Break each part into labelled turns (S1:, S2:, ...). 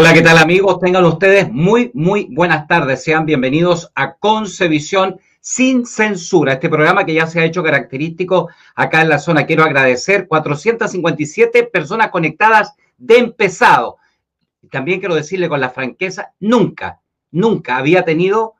S1: Hola, ¿qué tal amigos? Tengan ustedes muy, muy buenas tardes. Sean bienvenidos a Concevisión sin censura, este programa que ya se ha hecho característico acá en la zona. Quiero agradecer 457 personas conectadas de empezado. También quiero decirle con la franqueza, nunca, nunca había tenido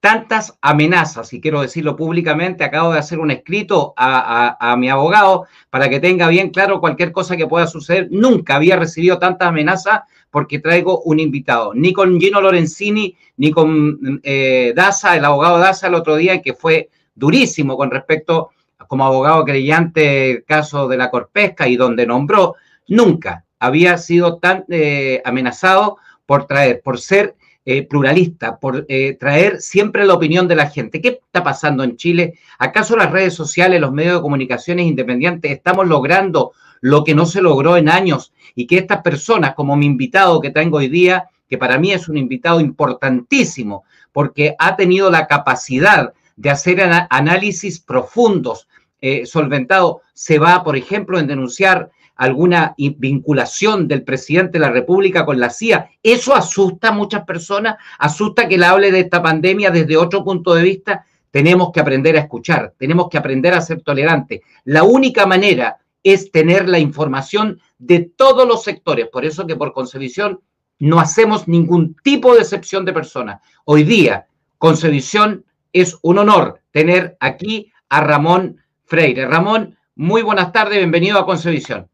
S1: tantas amenazas, y quiero decirlo públicamente, acabo de hacer un escrito a, mi abogado para que tenga bien claro cualquier cosa que pueda suceder. Nunca había recibido tantas amenazas porque traigo un invitado, ni con Gino Lorenzini, ni con eh, Daza, el abogado Daza el otro día, que fue durísimo con respecto como abogado creyente el caso de la Corpesca y donde nombró, nunca había sido tan eh, amenazado por traer, por ser eh, pluralista, por eh, traer siempre la opinión de la gente. ¿Qué está pasando en Chile? ¿Acaso las redes sociales, los medios de comunicaciones independientes estamos logrando lo que no se logró en años y que estas personas, como mi invitado que tengo hoy día, que para mí es un invitado importantísimo, porque ha tenido la capacidad de hacer análisis profundos, eh, solventado, se va, por ejemplo, en denunciar alguna vinculación del presidente de la República con la CIA. Eso asusta a muchas personas, asusta que le hable de esta pandemia desde otro punto de vista. Tenemos que aprender a escuchar, tenemos que aprender a ser tolerantes. La única manera es tener la información de todos los sectores. Por eso que por Concevisión no hacemos ningún tipo de excepción de personas. Hoy día, Concevisión es un honor tener aquí a Ramón Freire. Ramón, muy buenas tardes, bienvenido a Concevisión.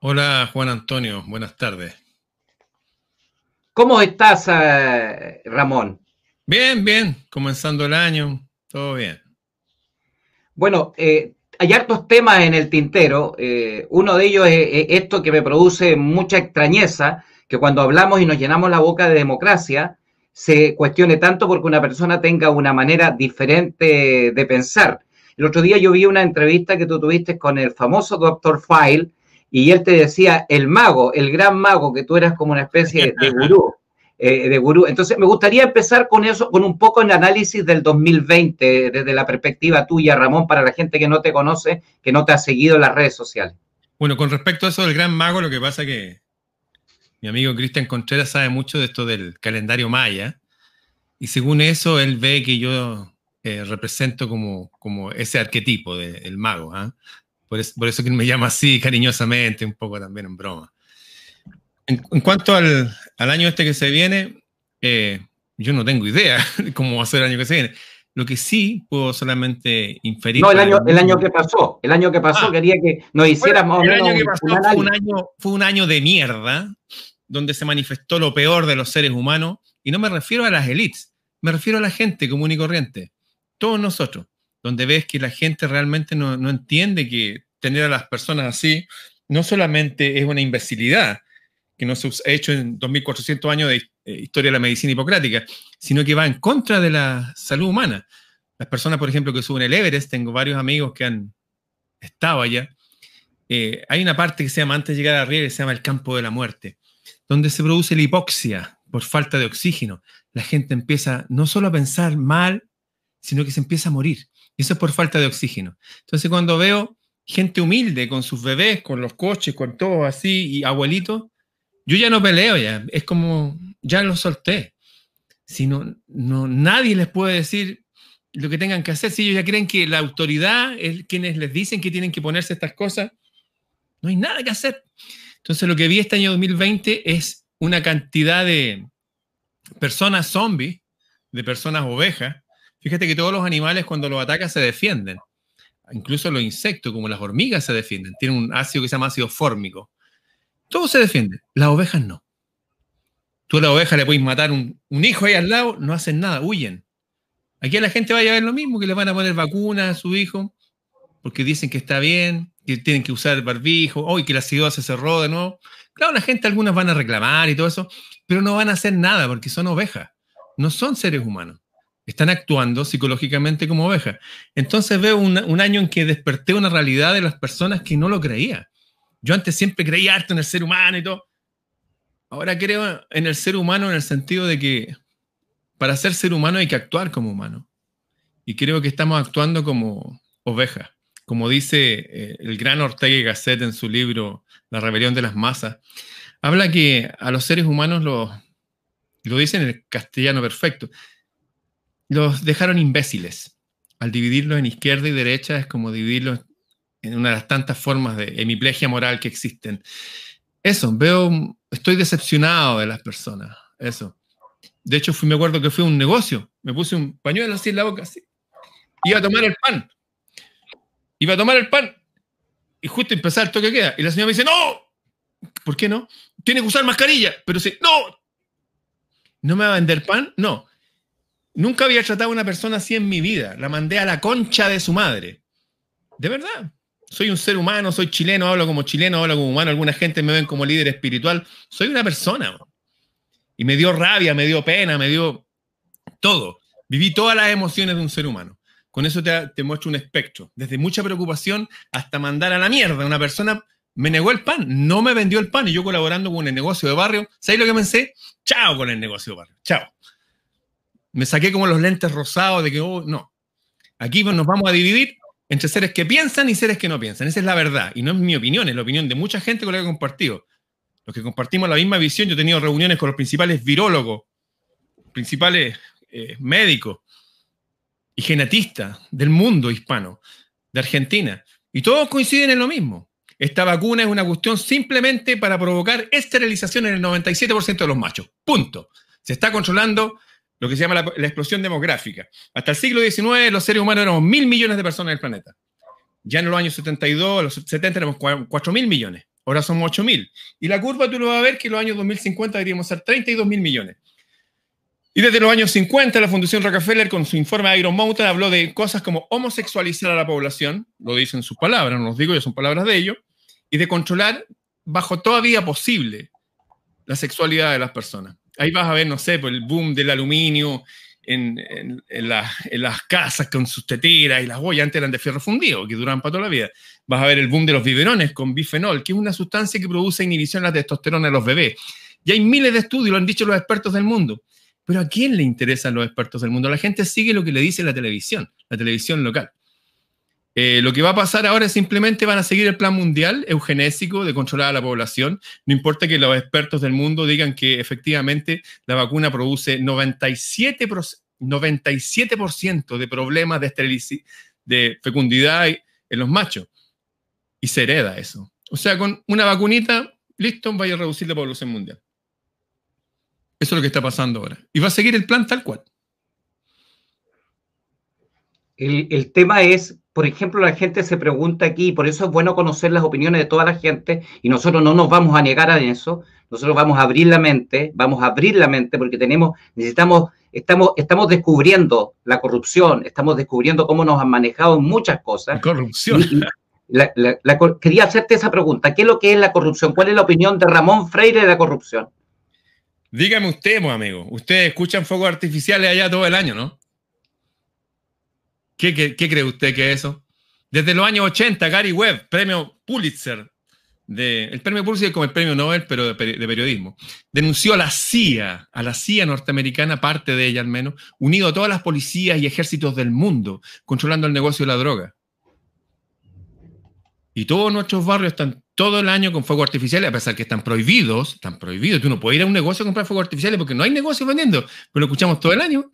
S2: Hola Juan Antonio, buenas tardes.
S1: ¿Cómo estás, eh, Ramón?
S2: Bien, bien, comenzando el año, todo bien.
S1: Bueno, eh, hay hartos temas en el tintero. Eh, uno de ellos es, esto que me produce mucha extrañeza, que cuando hablamos y nos llenamos la boca de democracia, se cuestione tanto porque una persona tenga una manera diferente de pensar. El otro día yo vi una entrevista que tú tuviste con el famoso doctor File, y él te decía, el mago, el gran mago, que tú eras como una especie de gurú. Eh, de gurú. Entonces, me gustaría empezar con eso, con un poco el análisis del 2020, desde la perspectiva tuya, Ramón, para la gente que no te conoce, que no te ha seguido en las redes sociales.
S2: Bueno, con respecto a eso del gran mago, lo que pasa es que mi amigo Cristian Contreras sabe mucho de esto del calendario maya, y según eso, él ve que yo eh, represento como, como ese arquetipo del mago. ¿ah? Por, eso que me llama así cariñosamente, un poco también en broma. En, cuanto al, año este que se viene, eh, yo no tengo idea de cómo va a ser el año que se viene. Lo que sí puedo solamente inferir.
S1: No, el año, el año que pasó. El año que pasó ah. quería que nos hiciéramos.
S2: el año que pasó fue, un año, fue un año de mierda, donde se manifestó lo peor de los seres humanos. Y no me refiero a las élites, me refiero a la gente común y corriente. Todos nosotros donde ves que la gente realmente no, entiende que tener a las personas así no solamente es una imbecilidad, que no se ha hecho en 2400 años de eh, historia de la medicina hipocrática, sino que va en contra de la salud humana. Las personas, por ejemplo, que suben el Everest, tengo varios amigos que han estado allá, eh, hay una parte que se llama, antes de llegar arriba, que se llama el campo de la muerte, donde se produce la hipoxia por falta de oxígeno. La gente empieza no solo a pensar mal, sino que se empieza a morir. Y eso es por falta de oxígeno. Entonces, cuando veo gente humilde con sus bebés, con los coches, con todo así, y abuelitos, yo ya no peleo ya. Es como, ya lo solté. Si no, nadie les puede decir lo que tengan que hacer. Si ellos ya creen que la autoridad es quienes les dicen que tienen que ponerse estas cosas, no hay nada que hacer. Entonces, lo que vi este año 2020 es una cantidad de personas zombies, de personas ovejas, Fíjate que todos los animales cuando los atacas se defienden. Incluso los insectos, como las hormigas, se defienden. Tienen un ácido que se llama ácido fórmico. Todo se defiende. Las ovejas no. Tú a la oveja le puedes matar un, hijo ahí al lado, no hacen nada, huyen. Aquí la gente va a ver lo mismo, que le van a poner vacunas a su hijo, porque dicen que está bien, que tienen que usar el barbijo, hoy que la ciudad se cerró de nuevo. Claro, la gente, algunas van a reclamar y todo eso, pero no van a hacer nada porque son ovejas, no son seres humanos están actuando psicológicamente como ovejas. Entonces veo un, año en que desperté una realidad de las personas que no lo creía. Yo antes siempre creía harto en el ser humano y todo. Ahora creo en el ser humano en el sentido de que para ser ser humano hay que actuar como humano. Y creo que estamos actuando como ovejas. Como dice eh, el gran Ortega y Gasset en su libro La rebelión de las masas, habla que a los seres humanos lo dice en el castellano perfecto, los dejaron imbéciles. Al dividirlos en izquierda y derecha es como dividirlos en una de las tantas formas de hemiplegia moral que existen. Eso, veo, estoy decepcionado de las personas, eso. De hecho, me acuerdo que fue un negocio, me puse un pañuelo así en la boca, así. Iba a tomar el pan. Iba a tomar el pan y justo empezar el toque queda. Y la señora me dice, no, ¿por qué no? Tiene que usar mascarilla. Pero sí, no, ¿no me va a vender pan? No. Nunca había tratado a una persona así en mi vida. La mandé a la concha de su madre. De verdad. Soy un ser humano, soy chileno, hablo como chileno, hablo como humano. Alguna gente me ven como líder espiritual. Soy una persona. Y me dio rabia, me dio pena, me dio todo. Viví todas las emociones de un ser humano. Con eso te, te muestro un espectro. Desde mucha preocupación hasta mandar a la mierda. Una persona me negó el pan, no me vendió el pan y yo colaborando con el negocio de barrio. ¿Sabéis lo que pensé? Chao con el negocio de barrio. Chao me saqué como los lentes rosados de que, oh, no, aquí nos vamos a dividir entre seres que piensan y seres que no piensan. Esa es la verdad. Y no es mi opinión, es la opinión de mucha gente con la que he compartido. Los que compartimos la misma visión, yo he tenido reuniones con los principales virólogos, principales eh, médicos y genetistas del mundo hispano, de Argentina, y todos coinciden en lo mismo. Esta vacuna es una cuestión simplemente para provocar esterilización en el 97% de los machos. Punto. Se está controlando lo que se llama la, explosión demográfica. Hasta el siglo XIX los seres humanos éramos mil millones de personas en el planeta. Ya en los años 72, los 70 éramos cuatro mil millones. Ahora somos ocho mil. Y la curva tú lo vas a ver que en los años 2050 deberíamos ser 32 mil millones. Y desde los años 50 la Fundación Rockefeller con su informe Iron Mountain habló de cosas como homosexualizar a la población, lo dicen sus palabras, no los digo yo, son palabras de ellos, y de controlar bajo toda vía posible la sexualidad de las personas. Ahí vas a ver, no sé, por el boom del aluminio en, las casas con sus teteras y las boyas antes eran de fierro fundido, que duran para toda la vida. Vas a ver el boom de los biberones con bifenol, que es una sustancia que produce inhibición de la testosterona en los bebés. Y hay miles de estudios, lo han dicho los expertos del mundo. Pero ¿a quién le interesan los expertos del mundo? La gente sigue lo que le dice la televisión, la televisión local. Eh, lo que va a pasar ahora es simplemente van a seguir el plan mundial eugenésico de controlar a la población. No importa que los expertos del mundo digan que efectivamente la vacuna produce 97%, 97 de problemas de, de fecundidad en los machos. Y se hereda eso. O sea, con una vacunita, listo, vaya a reducir la población mundial. Eso es lo que está pasando ahora. Y va a seguir el plan tal cual.
S1: El, el tema es por ejemplo, la gente se pregunta aquí, y por eso es bueno conocer las opiniones de toda la gente, y nosotros no nos vamos a negar a eso, nosotros vamos a abrir la mente, vamos a abrir la mente porque tenemos, necesitamos, estamos, estamos descubriendo la corrupción, estamos descubriendo cómo nos han manejado muchas cosas.
S2: corrupción.
S1: quería hacerte esa pregunta, ¿qué es lo que es la corrupción? ¿Cuál es la opinión de Ramón Freire de la corrupción?
S2: Dígame usted, mi amigo, ustedes escuchan fuegos artificiales allá todo el año, ¿no? ¿Qué, cree usted que es eso? Desde los años 80, Gary Webb, premio Pulitzer, de, el premio Pulitzer como el premio Nobel, pero de, periodismo, denunció a la CIA, a la CIA norteamericana, parte de ella al menos, unido a todas las policías y ejércitos del mundo, controlando el negocio de la droga. Y todos nuestros barrios están todo el año con fuegos artificiales, a pesar que están prohibidos, están prohibidos. Tú no puedes ir a un negocio a comprar fuegos artificiales porque no hay negocio vendiendo, pero lo escuchamos todo el año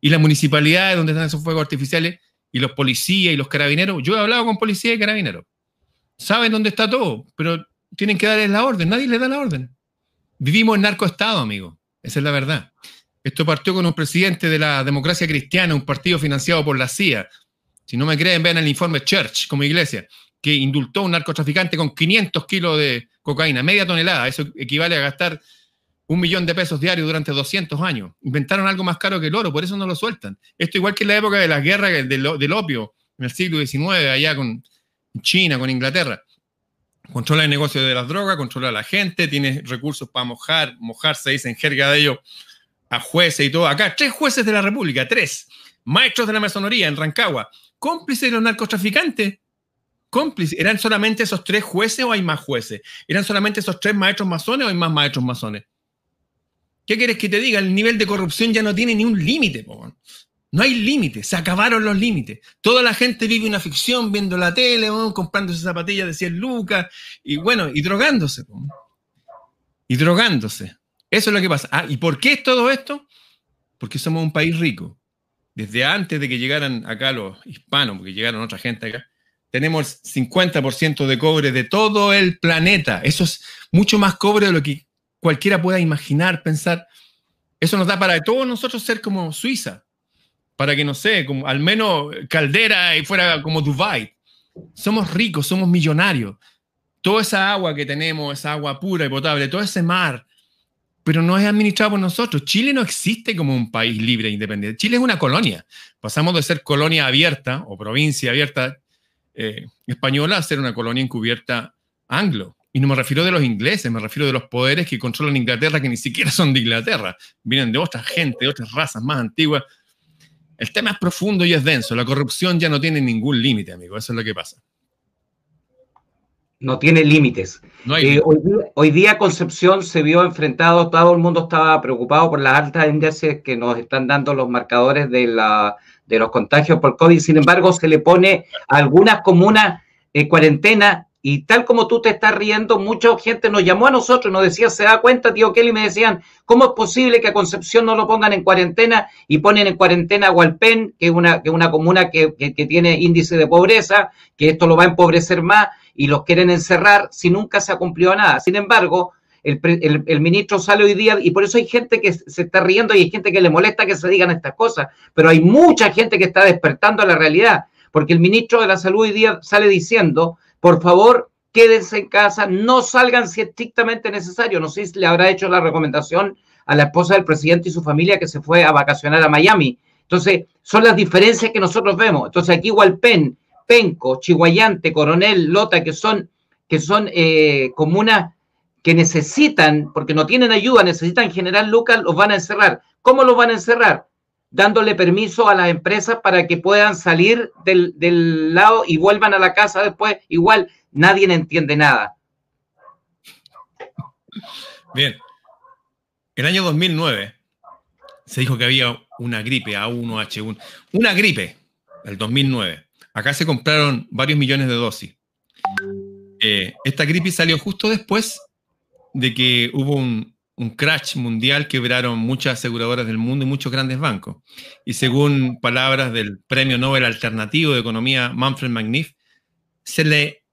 S2: y las municipalidades donde están esos fuegos artificiales y los policías y los carabineros. Yo he hablado con policías y carabineros. Saben dónde está todo, pero tienen que darles la orden. Nadie les da la orden. Vivimos en narcoestado, amigo. Esa es la verdad. Esto partió con un presidente de la democracia cristiana, un partido financiado por la CIA. Si no me creen, vean el informe Church como iglesia, que indultó a un narcotraficante con 500 kilos de cocaína, media tonelada. Eso equivale a gastar un millón de pesos diarios durante 200 años. Inventaron algo más caro que el oro, por eso no lo sueltan. Esto igual que en la época de las guerras del, opio, en el siglo XIX, allá con China, con Inglaterra. Controla el negocio de las drogas, controla a la gente, tiene recursos para mojar, mojarse, dicen jerga de ellos, a jueces y todo. Acá, tres jueces de la República, tres. Maestros de la masonería en Rancagua, cómplices de los narcotraficantes. Cómplices. ¿Eran solamente esos tres jueces o hay más jueces? ¿Eran solamente esos tres maestros masones o hay más maestros masones? ¿Qué quieres que te diga? El nivel de corrupción ya no tiene ni un límite, no hay límite, se acabaron los límites. Toda la gente vive una ficción viendo la tele, comprándose zapatillas de 100 lucas y bueno, y drogándose. y drogándose. Eso es lo que pasa. Ah, ¿y por qué es todo esto? Porque somos un país rico. Desde antes de que llegaran acá los hispanos, porque llegaron otra gente acá, tenemos 50% de cobre de todo el planeta. Eso es mucho más cobre de lo que cualquiera pueda imaginar, pensar. Eso nos da para todos nosotros ser como Suiza, para que, no sé, como al menos Caldera y fuera como Dubai. Somos ricos, somos millonarios. Toda esa agua que tenemos, esa agua pura y potable, todo ese mar, pero no es administrado por nosotros. Chile no existe como un país libre e independiente. Chile es una colonia. Pasamos de ser colonia abierta o provincia abierta eh, española a ser una colonia encubierta anglo. Y no me refiero de los ingleses, me refiero de los poderes que controlan Inglaterra, que ni siquiera son de Inglaterra, vienen de otra gente, de otras razas más antiguas. El tema es profundo y es denso. La corrupción ya no tiene ningún límite, amigo. Eso es lo que pasa.
S1: No tiene límites. Eh, hoy, día, Concepción se vio enfrentado, todo el mundo estaba preocupado por las altas índices que nos están dando los marcadores de, la, de los contagios por COVID. Sin embargo, se le pone a algunas comunas en cuarentena y tal como tú te estás riendo, mucha gente nos llamó a nosotros, nos decía, se da cuenta, tío Kelly, me decían, ¿cómo es posible que a Concepción no lo pongan en cuarentena y ponen en cuarentena a Hualpén, que es una, que una comuna que, tiene índice de pobreza, que esto lo va a empobrecer más y los quieren encerrar si nunca se ha cumplido nada? Sin embargo, el, el, ministro sale hoy día y por eso hay gente que se está riendo y hay gente que le molesta que se digan estas cosas, pero hay mucha gente que está despertando a la realidad, porque el ministro de la Salud hoy día sale diciendo por favor, quédense en casa, no salgan si estrictamente necesario. No sé si le habrá hecho la recomendación a la esposa del presidente y su familia que se fue a vacacionar a Miami. Entonces, son las diferencias que nosotros vemos. Entonces, aquí Hualpén, Penco, Chihuayante, Coronel, Lota, que son, que son eh, comunas que necesitan, porque no tienen ayuda, necesitan generar lucas, los van a encerrar. ¿Cómo los van a encerrar? Dándole permiso a las empresas para que puedan salir del, del lado y vuelvan a la casa después. Igual, nadie entiende nada.
S2: Bien. El año 2009 se dijo que había una gripe A1H1. Una gripe, el 2009. Acá se compraron varios millones de dosis. Eh, esta gripe salió justo después de que hubo un, crash mundial, quebraron muchas aseguradoras del mundo y muchos grandes bancos. Y según palabras del Premio Nobel Alternativo de Economía Manfred Magnif, se le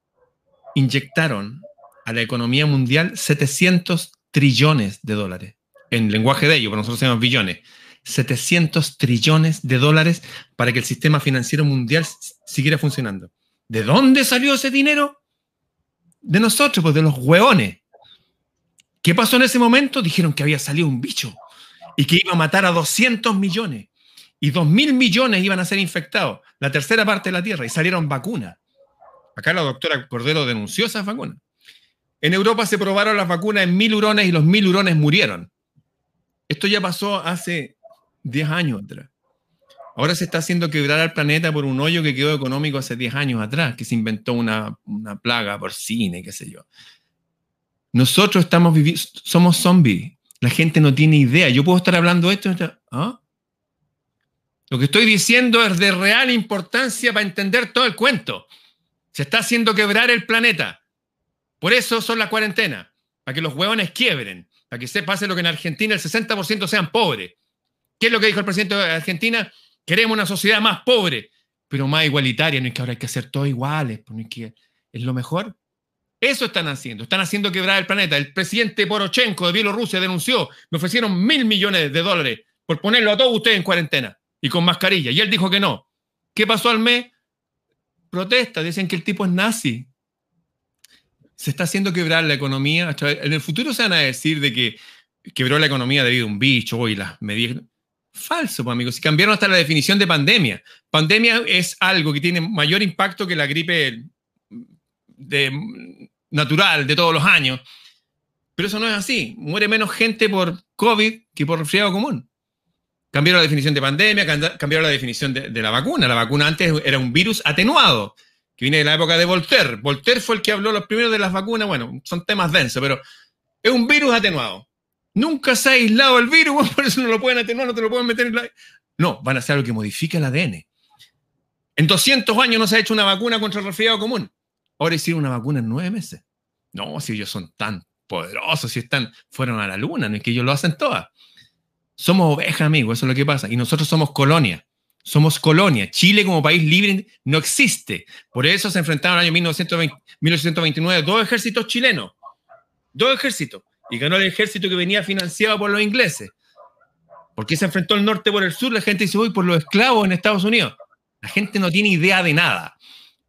S2: inyectaron a la economía mundial 700 trillones de dólares. En lenguaje de ellos, pero nosotros llamamos billones. 700 trillones de dólares para que el sistema financiero mundial siguiera funcionando. ¿De dónde salió ese dinero? De nosotros, pues de los hueones. ¿Qué pasó en ese momento? Dijeron que había salido un bicho y que iba a matar a 200 millones. Y 2 mil millones iban a ser infectados, la tercera parte de la Tierra, y salieron vacunas. Acá la doctora Cordero denunció esas vacunas. En Europa se probaron las vacunas en mil hurones y los mil hurones murieron. Esto ya pasó hace 10 años atrás. Ahora se está haciendo quebrar al planeta por un hoyo que quedó económico hace 10 años atrás, que se inventó una, una plaga porcina, qué sé yo. Nosotros estamos viviendo, somos zombies. La gente no tiene idea. Yo puedo estar hablando esto. ¿ah? Lo que estoy diciendo es de real importancia para entender todo el cuento. Se está haciendo quebrar el planeta. Por eso son las cuarentenas. Para que los huevones quiebren. Para que se pase lo que en Argentina el 60% sean pobres. ¿Qué es lo que dijo el presidente de Argentina? Queremos una sociedad más pobre, pero más igualitaria. No es que ahora hay que hacer todo iguales. Pues es lo mejor. Eso están haciendo, están haciendo quebrar el planeta. El presidente Porochenko de Bielorrusia denunció, me ofrecieron mil millones de dólares por ponerlo a todos ustedes en cuarentena y con mascarilla. Y él dijo que no. ¿Qué pasó al mes? Protesta, dicen que el tipo es nazi. Se está haciendo quebrar la economía. En el futuro se van a decir de que quebró la economía debido a un bicho y las medidas. Falso, pues, amigos. Si cambiaron hasta la definición de pandemia. Pandemia es algo que tiene mayor impacto que la gripe de, natural de todos los años. Pero eso no es así. Muere menos gente por COVID que por resfriado común. Cambiaron la definición de pandemia, cambiaron la definición de, la vacuna. La vacuna antes era un virus atenuado, que viene de la época de Voltaire. Voltaire fue el que habló los primeros de las vacunas. Bueno, son temas densos, pero es un virus atenuado. Nunca se ha aislado el virus, por eso no lo pueden atenuar, no te lo pueden meter en la... No, van a hacer algo que modifica el ADN. En 200 años no se ha hecho una vacuna contra el resfriado común. Ahora hicieron una vacuna en nueve meses. No, si ellos son tan poderosos y están, fueron a la luna, no es que ellos lo hacen todas. Somos ovejas, amigos, eso es lo que pasa. Y nosotros somos colonia. Somos colonia. Chile como país libre no existe. Por eso se enfrentaron en el año 1920, 1829 dos ejércitos chilenos. Dos ejércitos. Y ganó el ejército que venía financiado por los ingleses. ¿Por qué se enfrentó el norte por el sur? La gente dice, voy por los esclavos en Estados Unidos. La gente no tiene idea de nada.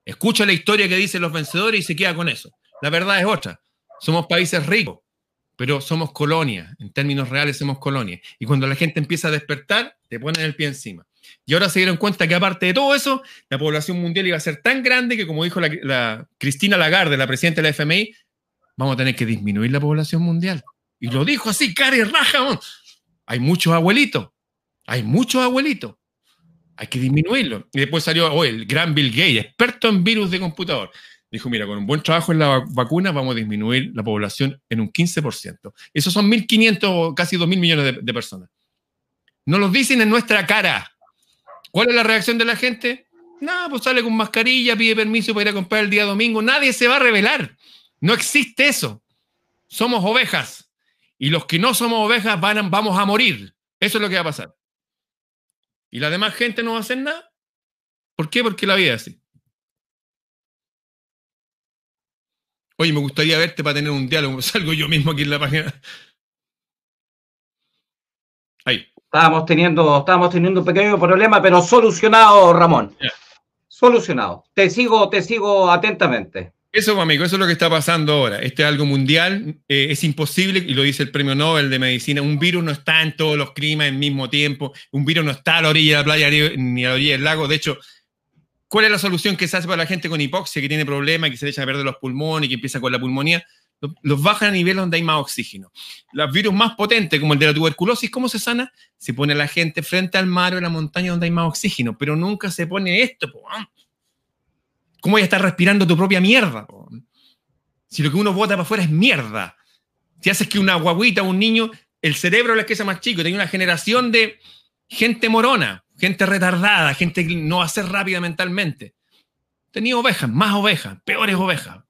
S2: Escucha la historia que dicen los vencedores y se queda con eso. La verdad es otra. Somos países ricos, pero somos colonia. En términos reales somos colonia. Y cuando la gente empieza a despertar, te ponen el pie encima. Y ahora se dieron cuenta que aparte de todo eso, la población mundial iba a ser tan grande que, como dijo la, Cristina Lagarde, la presidenta de la FMI, vamos a tener que disminuir la población mundial. Y lo dijo así, cari raja. Hay muchos abuelitos. Hay muchos abuelitos. Hay que disminuirlo. Y después salió oh, el gran Bill Gates, experto en virus de computador. Dijo, mira, con un buen trabajo en la vacuna vamos a disminuir la población en un 15%. Esos son 1.500, casi 2.000 millones de, personas. No lo dicen en nuestra cara. ¿Cuál es la reacción de la gente? Nada, pues sale con mascarilla, pide permiso para ir a comprar el día domingo. Nadie se va a revelar. No existe eso. Somos ovejas. Y los que no somos ovejas vamos a morir. Eso es lo que va a pasar. Y la demás gente no va a hacer nada. ¿Por qué? Porque la vida es así. Oye, me gustaría verte para tener un diálogo. Salgo yo mismo aquí en la página.
S1: Ahí. Estábamos teniendo, estábamos teniendo un pequeño problema, pero solucionado, Ramón. Solucionado. Te sigo, te sigo atentamente.
S2: Eso, amigo, eso es lo que está pasando ahora. Este es algo mundial, eh, es imposible, y lo dice el premio Nobel de Medicina, un virus no está en todos los climas al mismo tiempo, un virus no está a la orilla de la playa ni a la orilla del lago. De hecho, ¿cuál es la solución que se hace para la gente con hipoxia, que tiene problemas, que se le echan a perder los pulmones, y que empieza con la pulmonía? Los bajan a nivel donde hay más oxígeno. Los virus más potentes, como el de la tuberculosis, ¿cómo se sana? Se pone a la gente frente al mar o a la montaña donde hay más oxígeno, pero nunca se pone esto. ¿Cómo voy a estar respirando tu propia mierda? Si lo que uno bota para afuera es mierda. Si haces que una guaguita, un niño, el cerebro le es más chico, tenía una generación de gente morona, gente retardada, gente que no va a ser rápida mentalmente. Tenía ovejas, más ovejas, peores ovejas.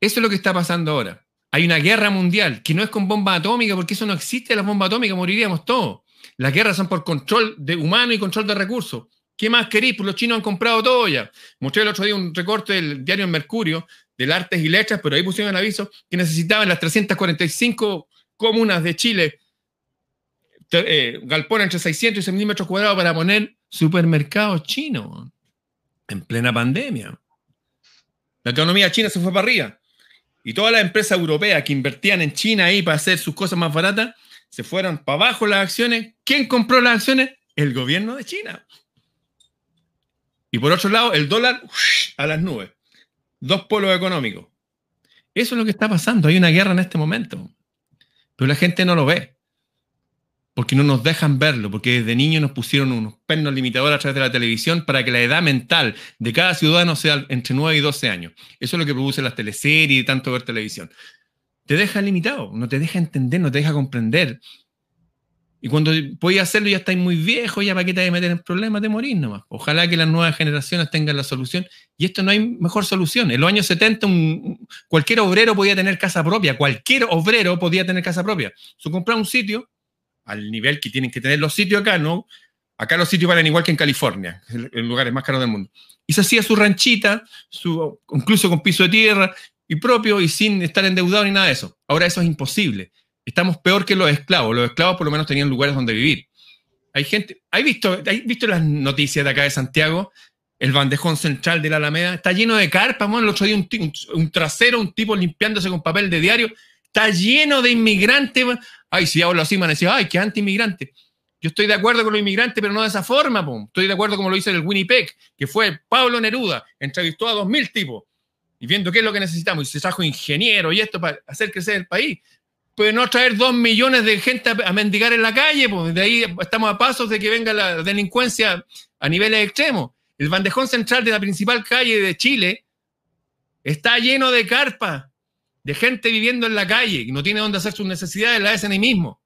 S2: Eso es lo que está pasando ahora. Hay una guerra mundial que no es con bomba atómica, porque eso no existe la bomba atómica, moriríamos todos. Las guerras son por control de humano y control de recursos. ¿Qué más queréis? Pues los chinos han comprado todo ya. Mostré el otro día un recorte del diario Mercurio, del Artes y Letras, pero ahí pusieron el aviso que necesitaban las 345 comunas de Chile eh, galpón entre 600 y 6.000 metros cuadrados para poner supermercados chinos en plena pandemia. La economía china se fue para arriba. Y todas las empresas europeas que invertían en China ahí para hacer sus cosas más baratas, se fueron para abajo las acciones. ¿Quién compró las acciones? El gobierno de China. Y por otro lado, el dólar a las nubes. Dos polos económicos. Eso es lo que está pasando. Hay una guerra en este momento. Pero la gente no lo ve. Porque no nos dejan verlo. Porque desde niños nos pusieron unos pernos limitadores a través de la televisión para que la edad mental de cada ciudadano sea entre 9 y 12 años. Eso es lo que producen las teleseries y tanto ver televisión. Te deja limitado, no te deja entender, no te deja comprender. Y cuando podías hacerlo ya estáis muy viejo, ya para qué te vas a meter en problemas de morir nomás. Ojalá que las nuevas generaciones tengan la solución. Y esto no hay mejor solución. En los años 70 cualquier obrero podía tener casa propia, cualquier obrero podía tener casa propia. Su comprar un sitio al nivel que tienen que tener los sitios acá, ¿no? Acá los sitios valen igual que en California, el lugar más caro del mundo. Y se hacía su ranchita, su, incluso con piso de tierra y propio y sin estar endeudado ni nada de eso. Ahora eso es imposible estamos peor que los esclavos. Los esclavos por lo menos tenían lugares donde vivir. Hay gente, ¿hay visto, ¿hay visto las noticias de acá de Santiago? El bandejón central de la Alameda está lleno de carpas. el otro día un, trasero, un tipo limpiándose con papel de diario. Está lleno de inmigrantes. Ay, si hablo así, me decía, ay, qué anti-inmigrante. Yo estoy de acuerdo con los inmigrantes, pero no de esa forma. Estoy de acuerdo como lo hizo el Winnipeg, que fue Pablo Neruda, entrevistó a dos mil tipos y viendo qué es lo que necesitamos. Y se trajo ingeniero y esto para hacer crecer el país pues no traer dos millones de gente a, mendigar en la calle, pues de ahí estamos a pasos de que venga la delincuencia a niveles extremos. El bandejón central de la principal calle de Chile está lleno de carpas, de gente viviendo en la calle, y no tiene dónde hacer sus necesidades, la hacen ahí mismo.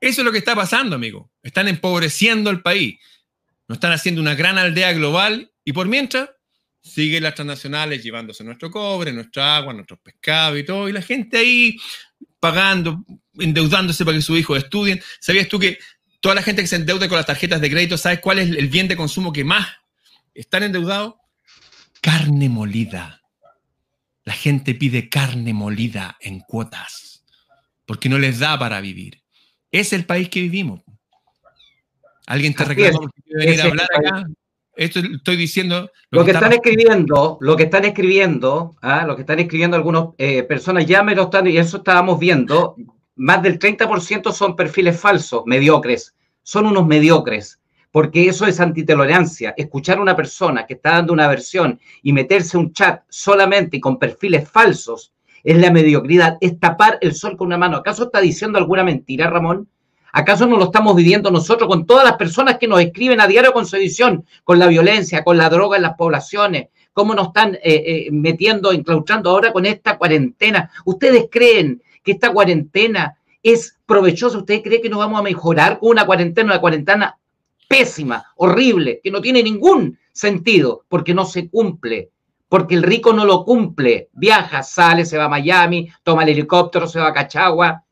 S2: Eso es lo que está pasando, amigo. Están empobreciendo el país. No están haciendo una gran aldea global y por mientras siguen las transnacionales llevándose nuestro cobre, nuestra agua, nuestros pescados y todo, y la gente ahí pagando, endeudándose para que sus hijos estudien. ¿Sabías tú que toda la gente que se endeuda con las tarjetas de crédito, ¿sabes cuál es el bien de consumo que más están endeudados? Carne molida. La gente pide carne molida en cuotas porque no les da para vivir. Es el país que vivimos. ¿Alguien te reclama porque quiere venir a hablar acá? Esto estoy diciendo.
S1: Lo, que, están escribiendo, lo que están escribiendo, ¿ah? lo que están escribiendo algunas eh, personas ya me lo están, y eso estábamos viendo, más del 30% son perfiles falsos, mediocres. Son unos mediocres, porque eso es antitolerancia. Escuchar a una persona que está dando una versión y meterse un chat solamente con perfiles falsos es la mediocridad, es tapar el sol con una mano. ¿Acaso está diciendo alguna mentira, Ramón? ¿Acaso no lo estamos viviendo nosotros con todas las personas que nos escriben a diario con su edición, con la violencia, con la droga en las poblaciones? ¿Cómo nos están eh, eh, metiendo, enclaustrando ahora con esta cuarentena? ¿Ustedes creen que esta cuarentena es provechosa? ¿Ustedes creen que nos vamos a mejorar con una cuarentena, una cuarentena pésima, horrible, que no tiene ningún sentido porque no se cumple? Porque el rico no lo cumple. Viaja, sale, se va a Miami, toma el helicóptero, se va a Cachagua,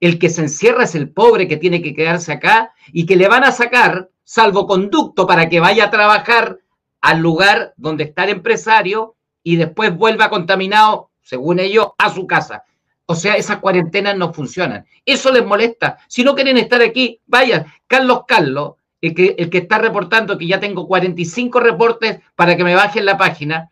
S1: el que se encierra es el pobre que tiene que quedarse acá y que le van a sacar salvoconducto para que vaya a trabajar al lugar donde está el empresario y después vuelva contaminado, según ellos, a su casa. O sea, esas cuarentenas no funcionan. Eso les molesta. Si no quieren estar aquí, vayan. Carlos Carlos, el que, el que está reportando que ya tengo 45 reportes para que me bajen la página,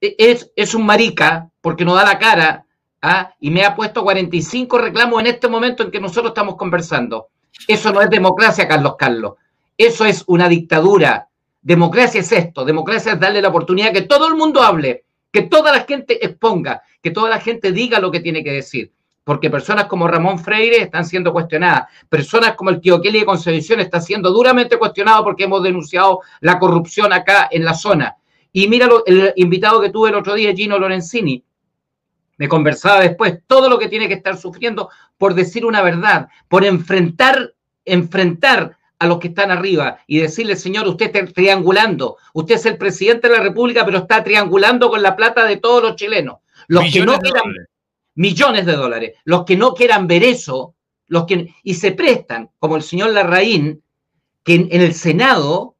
S1: e, es, es un marica porque no da la cara ¿ah? y me ha puesto 45 reclamos en este momento en que nosotros estamos conversando. Eso no es democracia, Carlos Carlos. Eso es una dictadura. Democracia es esto. Democracia es darle la oportunidad que todo el mundo hable, que toda la gente exponga, que toda la gente diga lo que tiene que decir. Porque personas como Ramón Freire están siendo cuestionadas. Personas como el tío Kelly de Concepción está siendo duramente cuestionado porque hemos denunciado la corrupción acá en la zona. Y mira el invitado que tuve el otro día, Gino Lorenzini me conversaba después, todo lo que tiene que estar sufriendo por decir una verdad, por enfrentar, enfrentar a los que están arriba y decirle, señor, usted está triangulando, usted es el presidente de la República, pero está triangulando con la plata de todos los chilenos. Los millones que no quieran, millones de dólares, los que no quieran ver eso, los que, y se prestan, como el señor Larraín, que en, en el Senado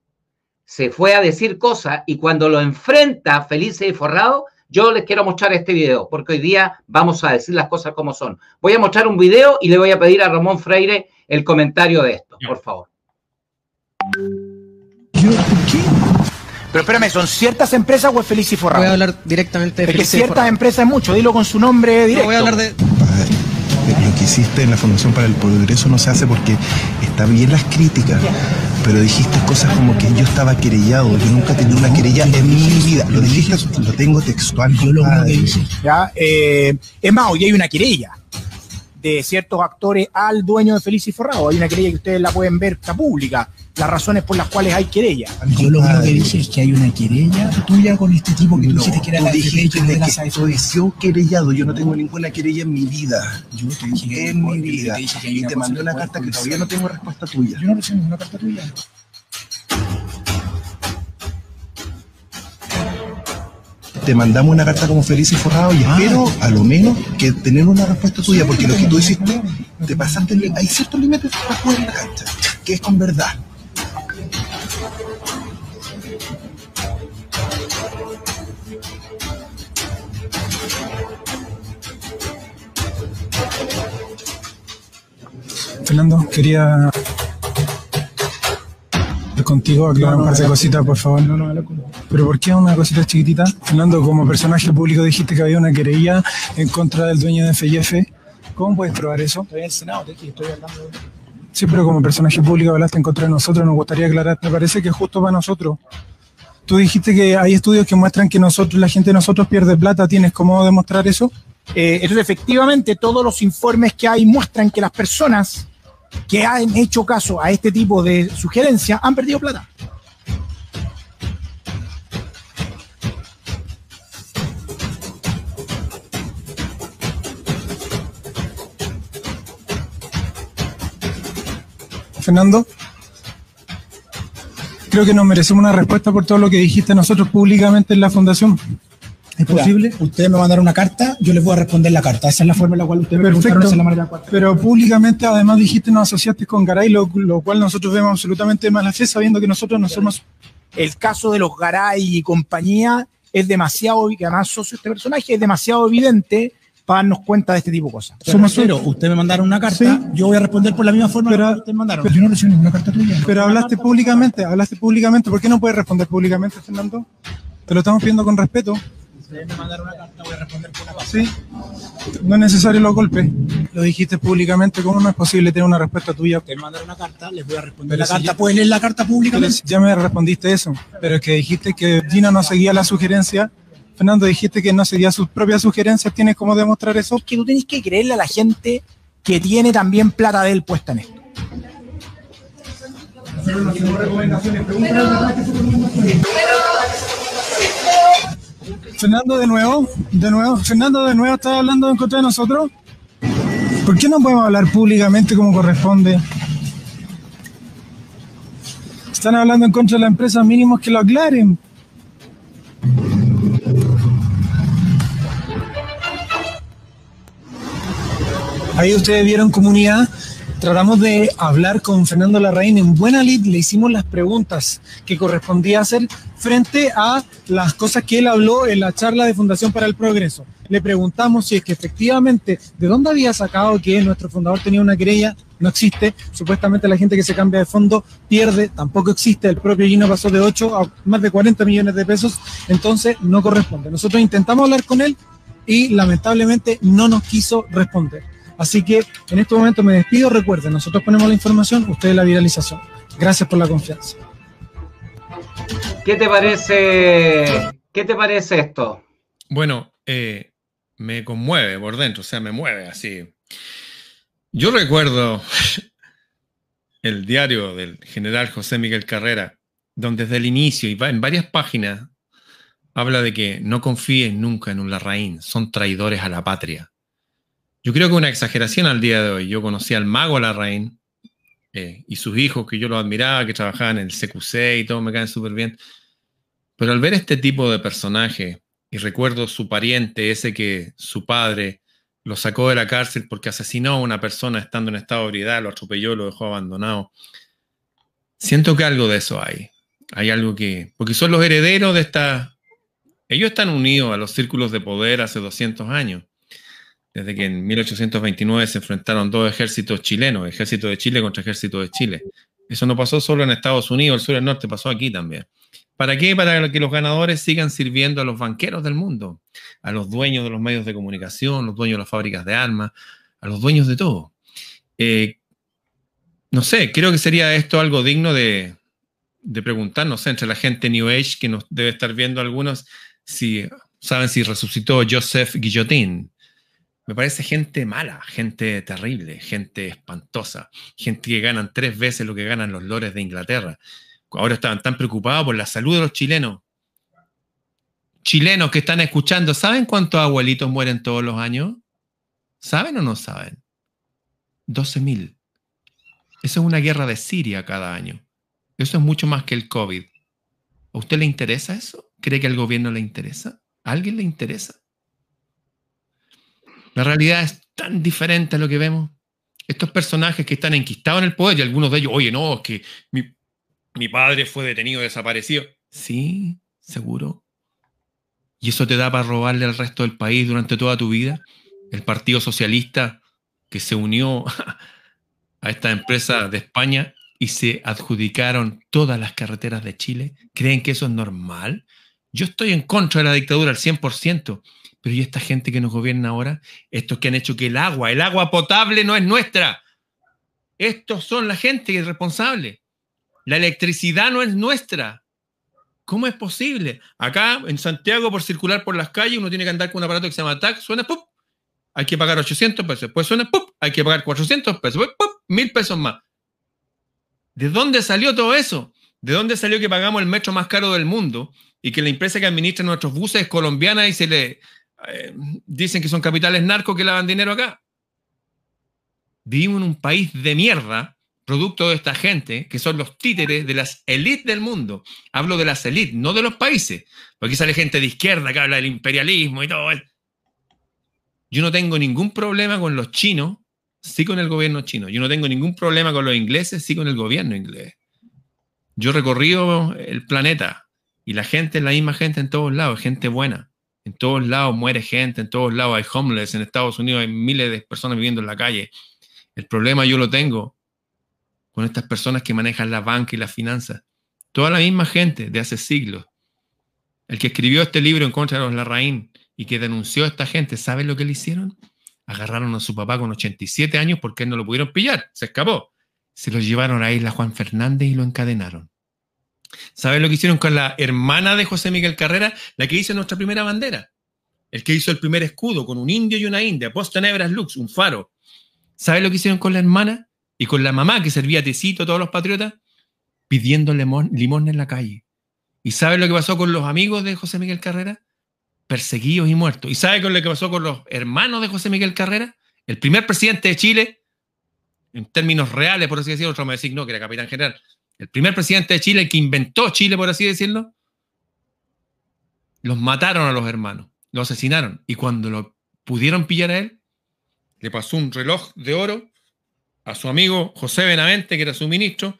S1: se fue a decir cosas y cuando lo enfrenta Felice y Forrado, yo les quiero mostrar este video, porque hoy día vamos a decir las cosas como son. Voy a mostrar un video y le voy a pedir a Ramón Freire el comentario de esto, por favor.
S3: Pero espérame, ¿son ciertas empresas o es Feliz y Forrado?
S4: Voy a hablar directamente
S3: de Feliz ciertas empresas es mucho, dilo con su nombre directo.
S4: voy a hablar de
S5: lo que hiciste en la Fundación para el Progreso no se hace porque está bien las críticas, pero dijiste cosas como que yo estaba querellado, yo nunca he tenido una querella en mi vida. Lo dijiste, lo tengo textual. Yo lo
S3: ¿Ya? Eh, es más, hoy hay una querella de ciertos actores al dueño de Feliz y Forrado. Hay una querella que ustedes la pueden ver, está pública las razones por las cuales hay querella.
S5: Yo lo único que dije es que hay una querella tuya con este tipo que tú dijiste que era la dijiste de, la soy yo querellado, yo no tengo ninguna querella en mi vida. Yo te dije en mi vida. y te mandé una carta que todavía no tengo respuesta tuya.
S3: Yo no recibí ninguna carta tuya.
S5: Te mandamos una carta como feliz y forrado y ah. espero a lo menos que tener una respuesta tuya, porque lo que tú hiciste, te pasaste, hay ciertos límites para jugar en la cancha, que es con verdad.
S6: Fernando, quería contigo aclarar un par de cositas, por favor. No, no, Pero ¿por qué una cosita chiquitita? Fernando, como personaje público dijiste que había una querella en contra del dueño de FIF. ¿Cómo puedes probar eso? Estoy en el Senado, estoy hablando Sí, pero como personaje público hablaste en contra de nosotros, nos gustaría aclarar. Me parece que es justo para nosotros. Tú dijiste que hay estudios que muestran que nosotros, la gente de nosotros pierde plata. ¿Tienes cómo demostrar eso?
S3: Eh, entonces, efectivamente, todos los informes que hay muestran que las personas que han hecho caso a este tipo de sugerencias han perdido plata.
S6: Fernando. creo que nos merecemos una respuesta por todo lo que dijiste nosotros públicamente en la fundación. ¿Es posible?
S3: Ustedes me mandaron una carta, yo les voy a responder la carta. Esa es la forma en la cual ustedes
S6: Perfecto.
S3: me esa es la manera
S6: Pero públicamente además dijiste nos asociaste con Garay, lo, lo cual nosotros vemos absolutamente mala fe, sabiendo que nosotros no somos...
S3: El caso de los Garay y compañía es demasiado, que además socio este personaje, es demasiado evidente para darnos cuenta de este tipo de cosas.
S6: Somos
S3: pero ustedes me mandaron una carta,
S6: Sí.
S3: yo voy a responder por la misma forma
S6: Pero-
S3: que ustedes mandaron.
S6: Pero yo no recibí ninguna carta tuya. Pero hablaste públicamente, hablaste públicamente. ¿Por qué no puedes responder públicamente, Fernando? Te lo estamos pidiendo con respeto.
S3: Ustedes me mandaron una carta, voy a responder por la carta.
S6: Sí. No es necesario los golpes. Lo dijiste públicamente. ¿Cómo no es posible tener una respuesta tuya?
S3: Ustedes me mandaron una carta, les voy a responder
S6: Pero
S3: la
S6: si
S3: carta.
S6: ya-
S3: ¿Puedes leer la carta
S6: Pero
S3: públicamente?
S6: ya me respondiste eso. Pero es que dijiste que Gina no seguía la sugerencia. Fernando, dijiste que no seguía sus propias sugerencias. ¿Tienes cómo demostrar eso?
S3: que tú tienes que creerle a la gente que tiene también plata de él puesta en esto.
S6: Fernando, de nuevo, de nuevo, Fernando, de nuevo estás hablando en contra de nosotros. ¿Por qué no podemos hablar públicamente como corresponde? Están hablando en contra de la empresa, mínimos que lo aclaren. Ahí ustedes vieron comunidad. Tratamos de hablar con Fernando Larraín en buena lid, le hicimos las preguntas que correspondía hacer frente a las cosas que él habló en la charla de Fundación para el Progreso. Le preguntamos si es que efectivamente, ¿de dónde había sacado que nuestro fundador tenía una querella? No existe. Supuestamente la gente que se cambia de fondo pierde, tampoco existe. El propio Gino pasó de 8 a más de 40 millones de pesos, entonces no corresponde. Nosotros intentamos hablar con él y lamentablemente no nos quiso responder. Así que en este momento me despido. Recuerden, nosotros ponemos la información, ustedes la viralización. Gracias por la confianza.
S1: ¿Qué te parece? ¿Qué te parece esto?
S2: Bueno, eh, me conmueve por dentro, o sea, me mueve así. Yo recuerdo el diario del general José Miguel Carrera, donde desde el inicio y en varias páginas habla de que no confíen nunca en un Larraín, son traidores a la patria. Yo creo que una exageración al día de hoy. Yo conocí al mago Larraín eh, y sus hijos, que yo los admiraba, que trabajaban en el CQC y todo, me caen súper bien. Pero al ver este tipo de personaje, y recuerdo su pariente, ese que su padre lo sacó de la cárcel porque asesinó a una persona estando en estado de ebriedad, lo atropelló, lo dejó abandonado. Siento que algo de eso hay. Hay algo que... Porque son los herederos de esta... Ellos están unidos a los círculos de poder hace 200 años. Desde que en 1829 se enfrentaron dos ejércitos chilenos, ejército de Chile contra ejército de Chile. Eso no pasó solo en Estados Unidos, el sur y el norte, pasó aquí también. ¿Para qué? Para que los ganadores sigan sirviendo a los banqueros del mundo, a los dueños de los medios de comunicación, los dueños de las fábricas de armas, a los dueños de todo. Eh, no sé, creo que sería esto algo digno de, de preguntar, no sé, entre la gente New Age que nos debe estar viendo algunos, si saben si resucitó Joseph Guillotín. Me parece gente mala, gente terrible, gente espantosa, gente que ganan tres veces lo que ganan los lores de Inglaterra. Ahora estaban tan preocupados por la salud de los chilenos. Chilenos que están escuchando, ¿saben cuántos abuelitos mueren todos los años? ¿Saben o no saben? 12.000. Eso es una guerra de Siria cada año. Eso es mucho más que el COVID. ¿A usted le interesa eso? ¿Cree que al gobierno le interesa? ¿A alguien le interesa? La realidad es tan diferente a lo que vemos. Estos personajes que están enquistados en el poder y algunos de ellos, oye, no, es que mi, padre fue detenido, desaparecido. Sí, seguro. ¿Y eso te da para robarle al resto del país durante toda tu vida? El Partido Socialista que se unió a esta empresa de España y se adjudicaron todas las carreteras de Chile, ¿creen que eso es normal? Yo estoy en contra de la dictadura al 100%, pero ¿y esta gente que nos gobierna ahora? Estos que han hecho que el agua, el agua potable no es nuestra. Estos son la gente que es responsable. La electricidad no es nuestra. ¿Cómo es posible? Acá en Santiago, por circular por las calles, uno tiene que andar con un aparato que se llama TAC, suena ¡pum! Hay que pagar 800 pesos. Después suena ¡pum! Hay que pagar 400 pesos. Después ¡pum! Mil pesos más. ¿De dónde salió todo eso? ¿De dónde salió que pagamos el metro más caro del mundo y que la empresa que administra nuestros buses es colombiana y se le eh, dicen que son capitales narcos que lavan dinero acá? Vivimos en un país de mierda producto de esta gente, que son los títeres de las élites del mundo. Hablo de las élites, no de los países. Porque sale gente de izquierda que habla del imperialismo y todo. Yo no tengo ningún problema con los chinos, sí con el gobierno chino. Yo no tengo ningún problema con los ingleses, sí con el gobierno inglés. Yo he recorrido el planeta y la gente es la misma gente en todos lados, gente buena. En todos lados muere gente, en todos lados hay homeless, en Estados Unidos hay miles de personas viviendo en la calle. El problema yo lo tengo con estas personas que manejan la banca y las finanzas. Toda la misma gente de hace siglos. El que escribió este libro en contra de los Larraín y que denunció a esta gente, ¿saben lo que le hicieron? Agarraron a su papá con 87 años porque no lo pudieron pillar, se escapó. Se lo llevaron a Isla Juan Fernández y lo encadenaron. ¿Saben lo que hicieron con la hermana de José Miguel Carrera? La que hizo nuestra primera bandera. El que hizo el primer escudo con un indio y una india, en lux, un faro. ¿Saben lo que hicieron con la hermana? Y con la mamá que servía tecito a todos los patriotas, pidiendo limón, en la calle. ¿Y saben lo que pasó con los amigos de José Miguel Carrera? Perseguidos y muertos. ¿Y saben lo que pasó con los hermanos de José Miguel Carrera? El primer presidente de Chile, en términos reales, por así decirlo, otro me decir no, que era capitán general, el primer presidente de Chile, el que inventó Chile, por así decirlo, los mataron a los hermanos, los asesinaron. Y cuando lo pudieron pillar a él, le pasó un reloj de oro a su amigo José Benavente, que era su ministro,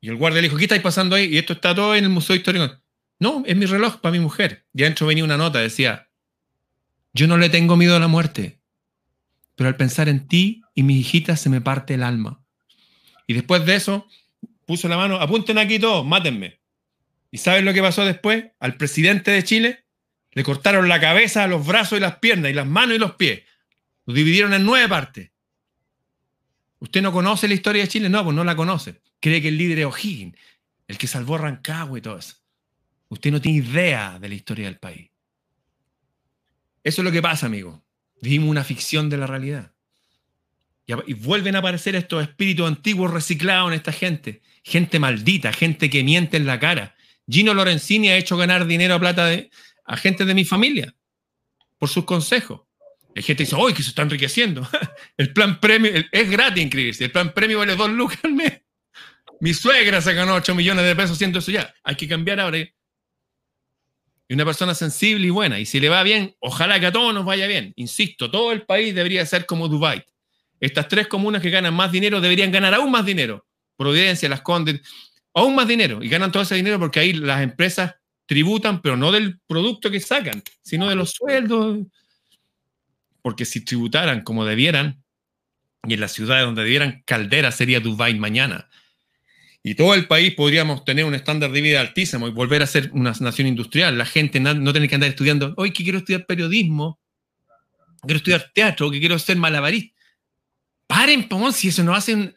S2: y el guardia le dijo, ¿qué estáis pasando ahí? Y esto está todo en el Museo Histórico. No, es mi reloj para mi mujer. Y adentro venía una nota, decía, yo no le tengo miedo a la muerte, pero al pensar en ti y mis hijitas se me parte el alma. Y después de eso, puso la mano, apunten aquí todos, mátenme. ¿Y saben lo que pasó después? Al presidente de Chile le cortaron la cabeza, los brazos y las piernas, y las manos y los pies. Lo dividieron en nueve partes. ¿Usted no conoce la historia de Chile? No, pues no la conoce. Cree que el líder es O'Higgins, el que salvó a Rancagua y todo eso. Usted no tiene idea de la historia del país. Eso es lo que pasa, amigo. Vivimos una ficción de la realidad. Y, vuelven a aparecer estos espíritus antiguos reciclados en esta gente. Gente maldita, gente que miente en la cara. Gino Lorenzini ha hecho ganar dinero a plata de, a gente de mi familia por sus consejos. Hay gente que dice, ¡ay, que se está enriqueciendo! el plan premio es gratis inscribirse. El plan premio vale dos lucas al mes. Mi suegra se ganó 8 millones de pesos haciendo eso ya. Hay que cambiar ahora. Y una persona sensible y buena. Y si le va bien, ojalá que a todos nos vaya bien. Insisto, todo el país debería ser como Dubai. Estas tres comunas que ganan más dinero deberían ganar aún más dinero. Providencia, Las Condes, aún más dinero. Y ganan todo ese dinero porque ahí las empresas tributan, pero no del producto que sacan, sino de los sueldos. Porque si tributaran como debieran, y en las ciudades donde debieran, Caldera sería Dubai mañana. Y todo el país podríamos tener un estándar de vida altísimo y volver a ser una nación industrial. La gente no, no tiene que andar estudiando, hoy que quiero estudiar periodismo, quiero estudiar teatro, que quiero ser malabarista. Paren, si eso no hacen,